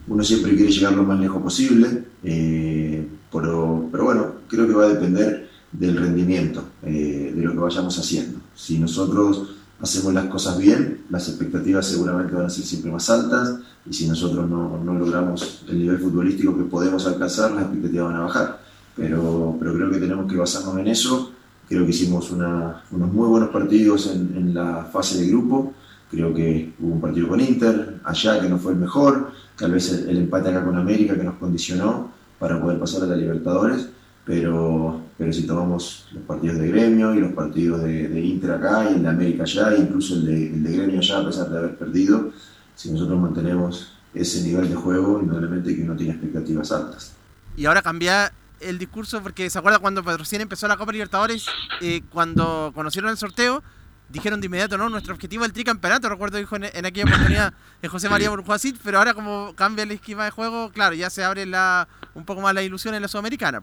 Uno siempre quiere llegar lo más lejos posible, eh, pero, pero bueno, creo que va a depender del rendimiento, eh, de lo que vayamos haciendo. Si nosotros hacemos las cosas bien, las expectativas seguramente van a ser siempre más altas y si nosotros no, no logramos el nivel futbolístico que podemos alcanzar, las expectativas van a bajar. Pero, pero creo que tenemos que basarnos en eso. Creo que hicimos unos muy buenos partidos en, en la fase de grupo. Creo que hubo un partido con Inter, allá que no fue el mejor, tal vez el, el empate acá con América que nos condicionó para poder pasar a la Libertadores, pero, pero si tomamos los partidos de gremio y los partidos de, de Inter acá y el de América allá, incluso el de, el de gremio allá, a pesar de haber perdido, si nosotros mantenemos ese nivel de juego, indudablemente que uno tiene expectativas altas. Y ahora cambia el discurso porque se acuerda cuando recién empezó la Copa Libertadores, eh, cuando conocieron el sorteo, dijeron de inmediato, no, nuestro objetivo es el tricampeonato, recuerdo dijo en, en aquella oportunidad José María Burjuasit, pero ahora como cambia el esquema de juego, claro, ya se abre la un poco más la ilusión en la Sudamericana.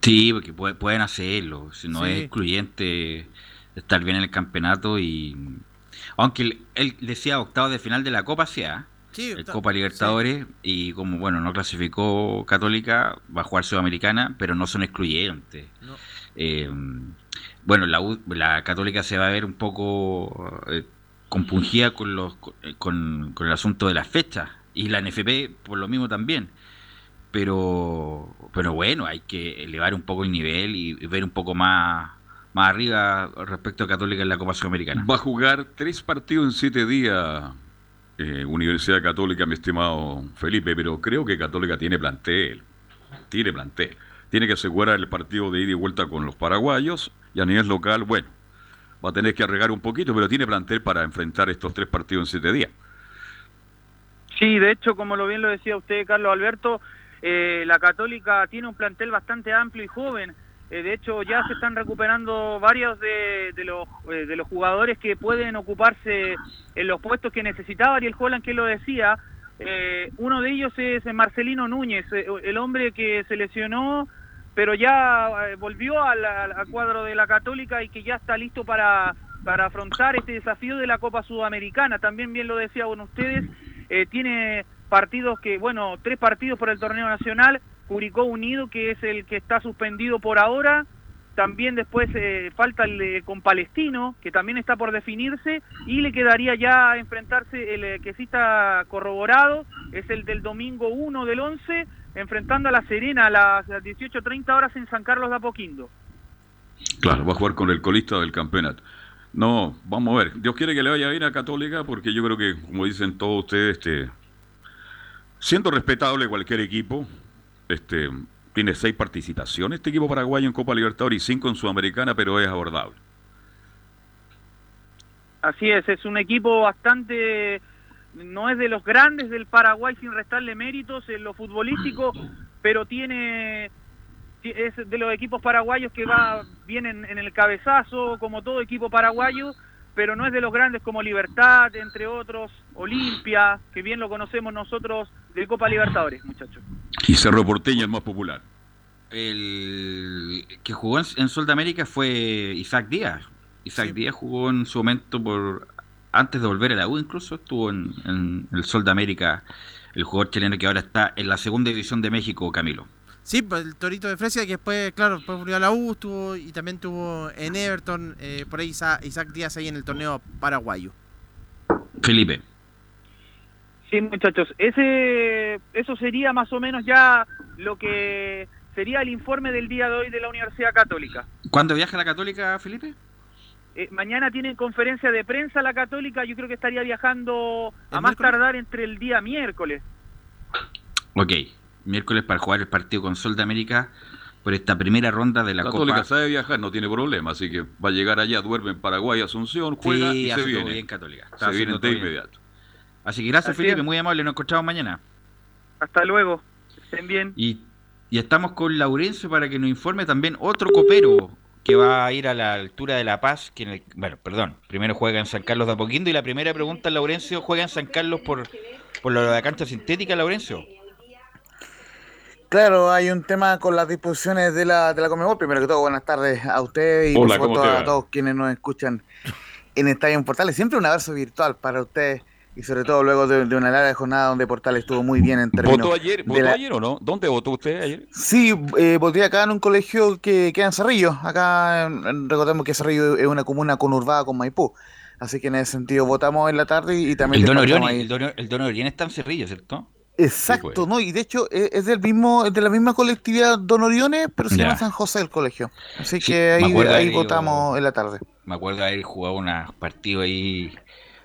Sí, porque puede- pueden hacerlo. Si no Sí. es excluyente estar bien en el campeonato y. Aunque él, decía octavos de final de la Copa, sea. Sí, el Copa Libertadores. Y como, bueno, no clasificó Católica, va a jugar Sudamericana, pero no son excluyentes. No. Eh, bueno, la, U- la Católica se va a ver un poco eh, compungida con, los, con, con el asunto de las fechas. Y la NFP, por lo mismo también pero pero bueno, hay que elevar un poco el nivel y, y ver un poco más, más arriba respecto a Católica en la Copa Sudamericana. Va a jugar tres partidos en siete días eh, Universidad Católica, mi estimado Felipe, pero creo que Católica tiene plantel. Tiene plantel. Tiene que asegurar el partido de ida y vuelta con los paraguayos y a nivel local, bueno, va a tener que arregar un poquito, pero tiene plantel para enfrentar estos tres partidos en siete días. Sí, de hecho, como lo bien lo decía usted, Carlos Alberto, eh, la Católica tiene un plantel bastante amplio y joven. Eh, de hecho, ya se están recuperando varios de, de los, eh, de los jugadores que pueden ocuparse en los puestos que necesitaba Ariel Holland, que lo decía. Uno de ellos es Marcelino Núñez, el hombre que se lesionó, pero ya volvió al, cuadro de la Católica y que ya está listo para, afrontar este desafío de la Copa Sudamericana. También bien lo decía bueno ustedes, tiene partidos que, bueno, tres partidos por el torneo nacional, Curicó Unido, que es el que está suspendido por ahora, también después eh, falta el con Palestino, que también está por definirse, y le quedaría ya enfrentarse el eh, que sí está corroborado, es el del domingo 1 del 11, enfrentando a La Serena a las 18.30 horas en San Carlos de Apoquindo. Claro, va a jugar con el colista del campeonato. No, vamos a ver. Dios quiere que le vaya bien a Católica porque yo creo que, como dicen todos ustedes, este, siendo respetable cualquier equipo, este, tiene seis participaciones este equipo paraguayo en Copa Libertadores y cinco en Sudamericana, pero es abordable. Así es, es un equipo bastante, no es de los grandes del Paraguay sin restarle méritos en lo futbolístico, pero tiene, ti- es de los equipos paraguayos que va bien en, en el cabezazo, como todo equipo paraguayo, pero no es de los grandes como Libertad, entre otros, Olimpia, que bien lo conocemos nosotros de Copa Libertadores, muchachos. Y Cerro Porteño el más popular. El que jugó en, en Sol de América fue Isaac Díaz. Isaac Díaz jugó en su momento por antes de volver a la U incluso estuvo en, en el Sol de América el jugador chileno que ahora está en la segunda división de México, Camilo. Sí, pues el Torito de Fresia, que después, claro, después volvió a la U, estuvo, y también tuvo en Everton, eh, por ahí Isa- Isaac Díaz ahí en el torneo paraguayo. Felipe. Sí, muchachos, ese, eso sería más o menos ya lo que sería el informe del día de hoy de la Universidad Católica. ¿Cuándo viaja la Católica, Felipe? Eh, mañana tienen conferencia de prensa la Católica, yo creo que estaría viajando a más tardar entre el día miércoles. Ok, miércoles para jugar el partido con Sol de América por esta primera ronda de la Católica Copa. sabe viajar, no tiene problema, así que va a llegar allá, duerme en Paraguay, Asunción, juega Sí, y se hace todo viene. bien Católica. Está Se viene de bien. inmediato. Así que gracias Así Felipe, es. muy amable, nos encontramos mañana. Hasta luego, estén bien. Y, y estamos con Laurencio para que nos informe también otro copero que va a ir a la altura de La Paz, que en el- bueno, perdón, primero juega en San Carlos de Apoquindo y la primera pregunta, Laurencio, ¿juega en San Carlos por, por lo de la cancha sintética, Laurencio? Claro, hay un tema con las disposiciones de la, de la Comebol. Primero que todo, buenas tardes a usted y por Hola, supuesto ¿cómo te a todos quienes nos escuchan en Estadio en Portales. Siempre un abrazo virtual para usted y sobre todo luego de, de una larga jornada donde Portales estuvo muy bien en términos ¿Votó ayer, votó la- ayer o no? ¿Dónde votó usted ayer? Sí, eh, voté acá en un colegio que queda en Cerrillo. Acá recordemos que Cerrillo es una comuna conurbada con Maipú. Así que en ese sentido votamos en la tarde y, y también El Don ahí. el Don, el Don Orione está en Cerrillo, ¿cierto? Exacto, ¿no? Y de hecho eh, es del mismo, es de la misma colectividad Don Orione, pero se Ya. llama San José el colegio. Así Sí, que ahí, votamos en la tarde. Me acuerdo haber jugado unos partidos ahí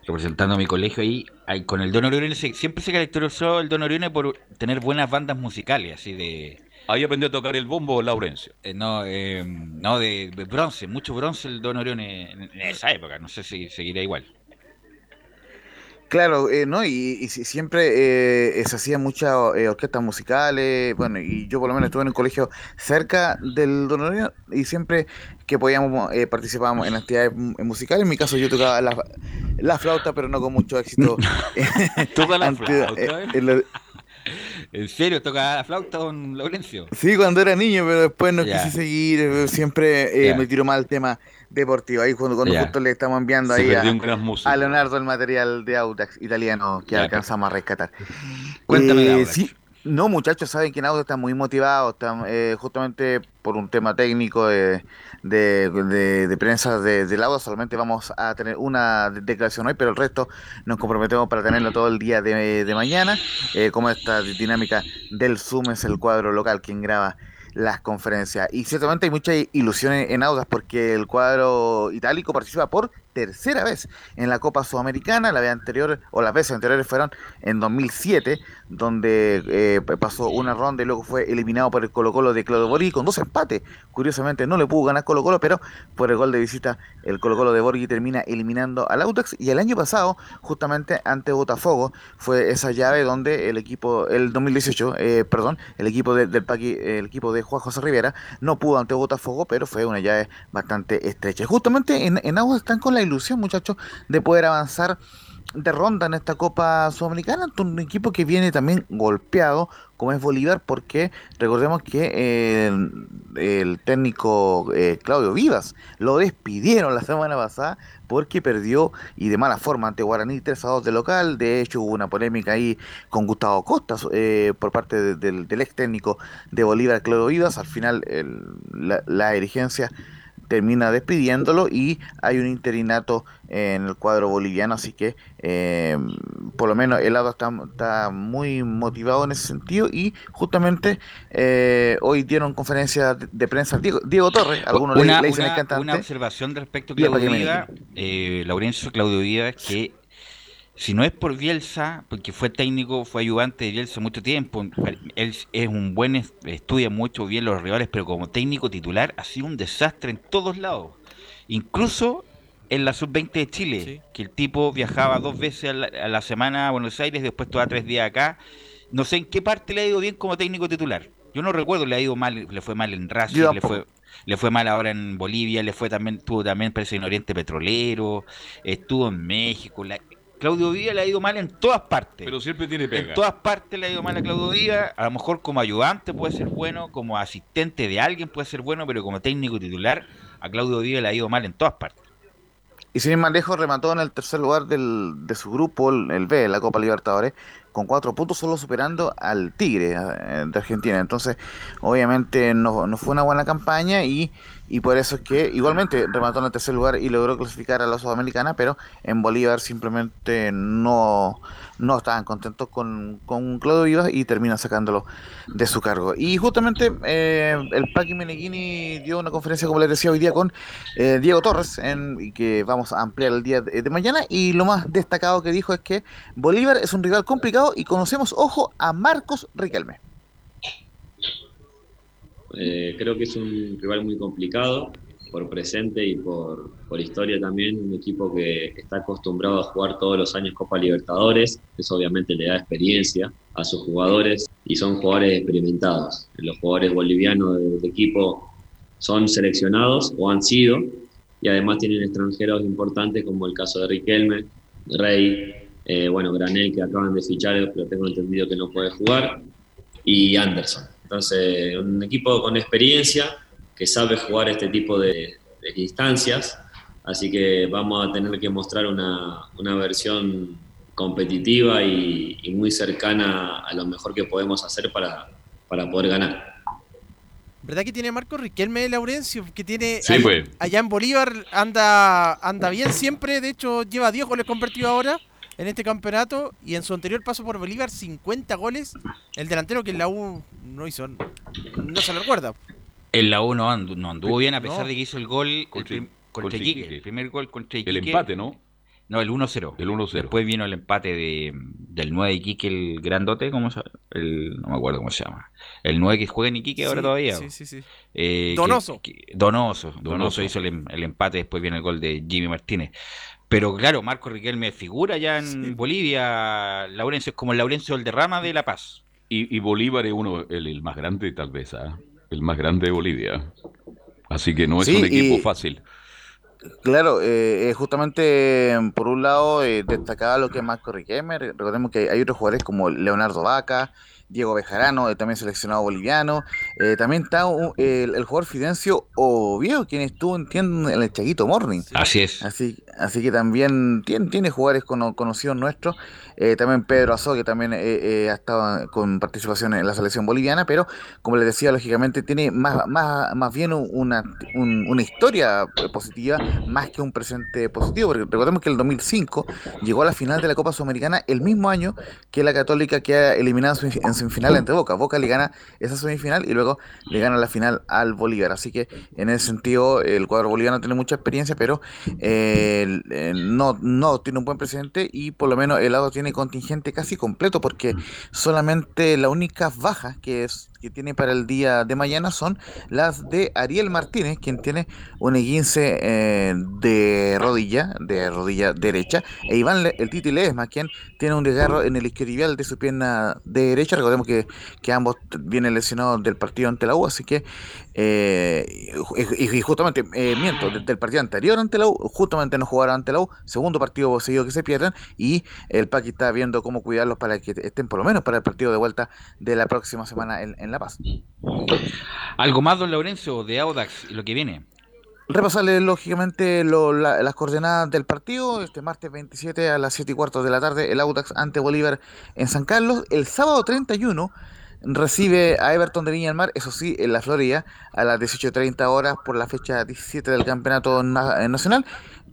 representando a mi colegio ahí, ahí con el Don Orione. se- siempre se caracterizó el Don Orione por tener buenas bandas musicales, así de... Ahí aprendió a tocar el bombo Laurencio. eh, no, eh, no de, de bronce, mucho bronce el Don Orione en, en esa época. No sé si seguirá igual. Claro, eh, ¿no? Y, y si- siempre eh, se hacían muchas eh, orquestas musicales, bueno, y yo por lo menos estuve en un colegio cerca del Don Orione y siempre que podíamos eh, participábamos en actividades mu- musicales. En mi caso yo tocaba la, la flauta, pero no con mucho éxito. ¿Toca la flauta, eh, eh? En la- ¿En serio toca la flauta, don Laurencio? Sí, cuando era niño, pero después no quise seguir. eh, Siempre eh, me tiró mal el tema deportivo. Ahí cuando, cuando justo le estamos enviando Se ahí a, Leonardo el material de Audax italiano que alcanzamos a rescatar. Cuéntame Eh, sí, no, muchachos, saben que en Audax están muy motivados, están, eh, justamente por un tema técnico de, de, prensa de, del. Solamente vamos a tener una de- declaración hoy, pero el resto nos comprometemos para tenerlo todo el día de, mañana. Eh, como esta dinámica del Zoom es el cuadro local quien graba las conferencias. Y ciertamente hay mucha ilusión en en Audax porque el cuadro itálico participa por tercera vez en la Copa Sudamericana. La vez anterior, o las veces anteriores fueron en 2007, donde eh, pasó una ronda y luego fue eliminado por el Colo Colo de Claudio Borghi con dos empates. Curiosamente no le pudo ganar Colo Colo, pero por el gol de visita el Colo Colo de Borghi termina eliminando al Audax. Y el año pasado, justamente ante Botafogo, fue esa llave donde el equipo, el 2018, eh, perdón, el equipo de, del Paqui- el equipo de Juan José Rivera no pudo ante Botafogo, pero fue una llave bastante estrecha. Justamente en, en Audax están con la ilusión, muchachos, de poder avanzar de ronda en esta Copa Sudamericana ante un equipo que viene también golpeado como es Bolívar porque recordemos que eh, el, técnico eh, Claudio Vivas lo despidieron la semana pasada porque perdió y de mala forma ante Guaraní 3 a 2 de local. De hecho hubo una polémica ahí con Gustavo Costas eh, por parte de- del, ex técnico de Bolívar Claudio Vivas. Al final la, la dirigencia termina despidiéndolo y hay un interinato en el cuadro boliviano, así que eh, por lo menos el lado está, está muy motivado en ese sentido y justamente eh, hoy dieron conferencia de, prensa Diego, Diego Torres, algunos una, le, dicen una- el cantante. una observación respecto a Claudio. Viva, eh, Laurencio Claudio Viva, que si no es por Bielsa, porque fue técnico, fue ayudante de Bielsa mucho tiempo, él es un buen, es- estudia mucho bien los rivales, pero como técnico titular ha sido un desastre en todos lados. Incluso en la sub-20 de Chile, que el tipo viajaba dos veces a la, a la semana a Buenos Aires, después toda tres días acá. No sé en qué parte le ha ido bien como técnico titular. Yo no recuerdo, le ha ido mal, le fue mal en Racing, le fue, le fue mal ahora en Bolivia, le fue también, tuvo también parece en Oriente Petrolero, estuvo en México. la- Claudio Villa le ha ido mal en todas partes. Pero siempre tiene pega. En todas partes le ha ido mal a Claudio Villa. A lo mejor como ayudante puede ser bueno, como asistente de alguien puede ser bueno, pero como técnico titular a Claudio Villa le ha ido mal en todas partes. Y sin ir más lejos, remató en el tercer lugar del, de su grupo, el, el B, la Copa Libertadores, con cuatro puntos, solo superando al Tigre eh, de Argentina. Entonces, obviamente no, no fue una buena campaña y, y por eso es que igualmente remató en el tercer lugar y logró clasificar a la Sudamericana, pero en Bolívar simplemente no, no estaban contentos con, con Claudio Vivas y terminan sacándolo de su cargo. Y justamente eh, el Paqui Meneghini dio una conferencia, como les decía hoy día, con eh, Diego Torres, en, que vamos a ampliar el día de mañana. Y lo más destacado que dijo es que Bolívar es un rival complicado y conocemos, ojo, a Marcos Riquelme. Eh, creo que es un rival muy complicado por presente y por, por historia también, un equipo que está acostumbrado a jugar todos los años Copa Libertadores, eso obviamente le da experiencia a sus jugadores y son jugadores experimentados. Los jugadores bolivianos del equipo son seleccionados o han sido y además tienen extranjeros importantes como el caso de Riquelme, Rey, eh, bueno, Granel que acaban de fichar, pero tengo entendido que no puede jugar, y Anderson. Entonces, un equipo con experiencia que sabe jugar este tipo de, de instancias, así que vamos a tener que mostrar una, una versión competitiva y, y muy cercana a lo mejor que podemos hacer para, para poder ganar. ¿Verdad que tiene Marco Riquelme Laurencio? Que tiene Sí, allá, pues. allá en Bolívar anda anda bien siempre, de hecho lleva 10 goles convertidos ahora en este campeonato y en su anterior paso por Bolívar 50 goles. El delantero que en la U no hizo, no se lo recuerda. En la U no andu- no anduvo bien, a pesar No. de que hizo el gol el Contra- prim- contra, contra Iquique, Iquique. el primer gol contra El Iquique. empate, ¿no? No, el 1-0. El 1-0. Después vino el empate de, del 9 de Iquique, el grandote, ¿cómo se el, No me acuerdo cómo se llama. El 9 que juega en Iquique ahora Sí, todavía. sí, sí, sí. Eh, que- Donoso. que- Donoso. Donoso. Donoso. hizo el, em- el empate, después viene el gol de Jimmy Martínez. Pero claro, Marco Riquelme figura ya en Bolivia. Laurencio es como el Laurencio del Derrama de La Paz. Y, y Bolívar es uno, el, el más grande tal vez, ¿ah? el más grande de Bolivia. Así que no es Sí, un equipo y- fácil. Claro, eh, justamente eh, por un lado eh, destacaba lo que es Marco Riquelme. Re- Recordemos que hay otros jugadores como Leonardo Vaca, Diego Bejarano, también seleccionado boliviano. Eh, también está un- el, el jugador Fidencio Oviedo, quien estuvo, entiendo, en el Chaguito Morning. Así es. Así, así que también tiene, tiene jugadores cono- conocidos nuestros. Eh, también Pedro Azó, también eh, eh, ha estado con participación en la selección boliviana, pero como les decía, lógicamente tiene más, más, más bien un- una, un- una historia positiva más que un presente positivo. Porque recordemos que el 2005 llegó a la final de la Copa Sudamericana el mismo año que la Católica queda eliminada en semif- en semifinal ante Boca. Boca le gana esa semifinal y luego le gana la final al Bolívar. Así que en ese sentido el cuadro boliviano tiene mucha experiencia, pero eh, no, no tiene un buen presidente y por lo menos el lado tiene contingente casi completo porque solamente la única baja que es que tiene para el día de mañana son las de Ariel Martínez, quien tiene un esguince eh, de rodilla, de rodilla derecha, e Iván Le- el Titi Ledesma, quien tiene un desgarro en el isquiotibial de su pierna derecha. Recordemos que, que ambos vienen lesionados del partido ante la U, así que eh, y, y justamente, eh, miento, desde el partido anterior ante la U, justamente no jugaron ante la U, segundo partido seguido que se pierden, y el Paqui está viendo cómo cuidarlos para que estén por lo menos para el partido de vuelta de la próxima semana en, en La Paz. ¿Algo más, don Laurencio, de Audax y lo que viene? Repasarle lógicamente lo- la- las coordenadas del partido. Este martes 27 a las 7 y cuarto de la tarde, el Audax ante Bolívar en San Carlos. El sábado 31 recibe a Everton de Viña del Mar, eso sí, en la Florida, a las 18.30 horas por la fecha 17 del campeonato na- eh, nacional.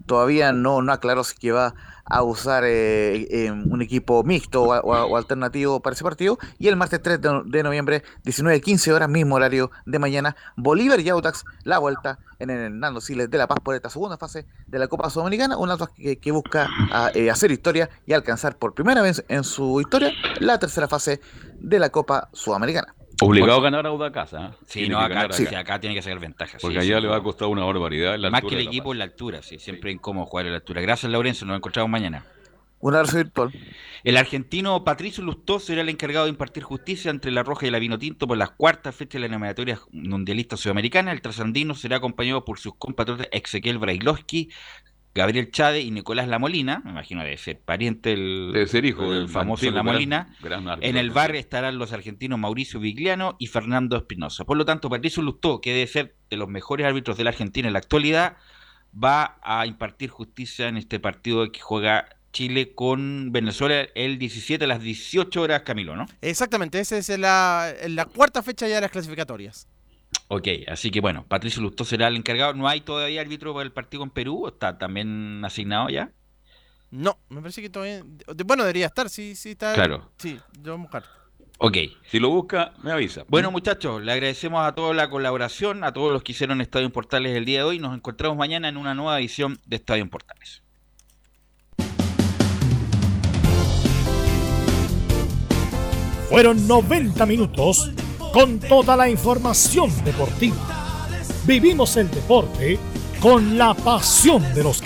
Todavía no, no aclaró si que va a usar eh, eh, un equipo mixto o, alternativo para ese partido. Y el martes 3 de, de noviembre, 19.15 horas, mismo horario de mañana, Bolívar y Audax, la vuelta en el Hernando Siles de La Paz por esta segunda fase de la Copa Sudamericana. Un Audax que, busca a, eh, hacer historia y alcanzar por primera vez en su historia la tercera fase de la Copa Sudamericana. Obligado a ganar a Audacasa. ¿ah? Sí, Tiene no, que acá, ganar sí, acá. acá tiene que sacar ventaja. Porque sí, allá sí. le va a costar una barbaridad. en la Más altura que el equipo en la altura, sí. Siempre es incómodo jugar en la altura. Gracias, Laurencio. Nos encontramos mañana. Un abrazo virtual. El argentino Patricio Lustó será el encargado de impartir justicia entre la Roja y la Vinotinto por las cuartas fechas de la eliminatoria mundialista sudamericana. El trasandino será acompañado por sus compatriotas Ezequiel Brailovsky, Gabriel Chade y Nicolás Lamolina. Me imagino debe ser pariente el, Debe ser hijo del famoso Lamolina. En el bar estarán los argentinos Mauricio Vigliano y Fernando Espinosa. Por lo tanto, Patricio Lustó, que debe ser de los mejores árbitros de la Argentina en la actualidad, va a impartir justicia en este partido que juega Chile con Venezuela el 17 a las 18 horas, Camilo, ¿no? Exactamente, esa es la, la cuarta fecha ya de las clasificatorias. Ok, así que bueno, Patricio Lustó será el encargado. ¿No hay todavía árbitro para el partido con Perú? ¿Está también asignado ya? No, me parece que todavía. Bueno, debería estar, sí, sí está. Claro. Sí, lo vamos a buscar. Ok. Si lo busca, me avisa. Bueno, muchachos, le agradecemos a toda la colaboración, a todos los que hicieron Estadio en Portales el día de hoy. Nos encontramos mañana en una nueva edición de Estadio en Portales. Fueron 90 minutos con toda la información deportiva. Vivimos el deporte con la pasión de los que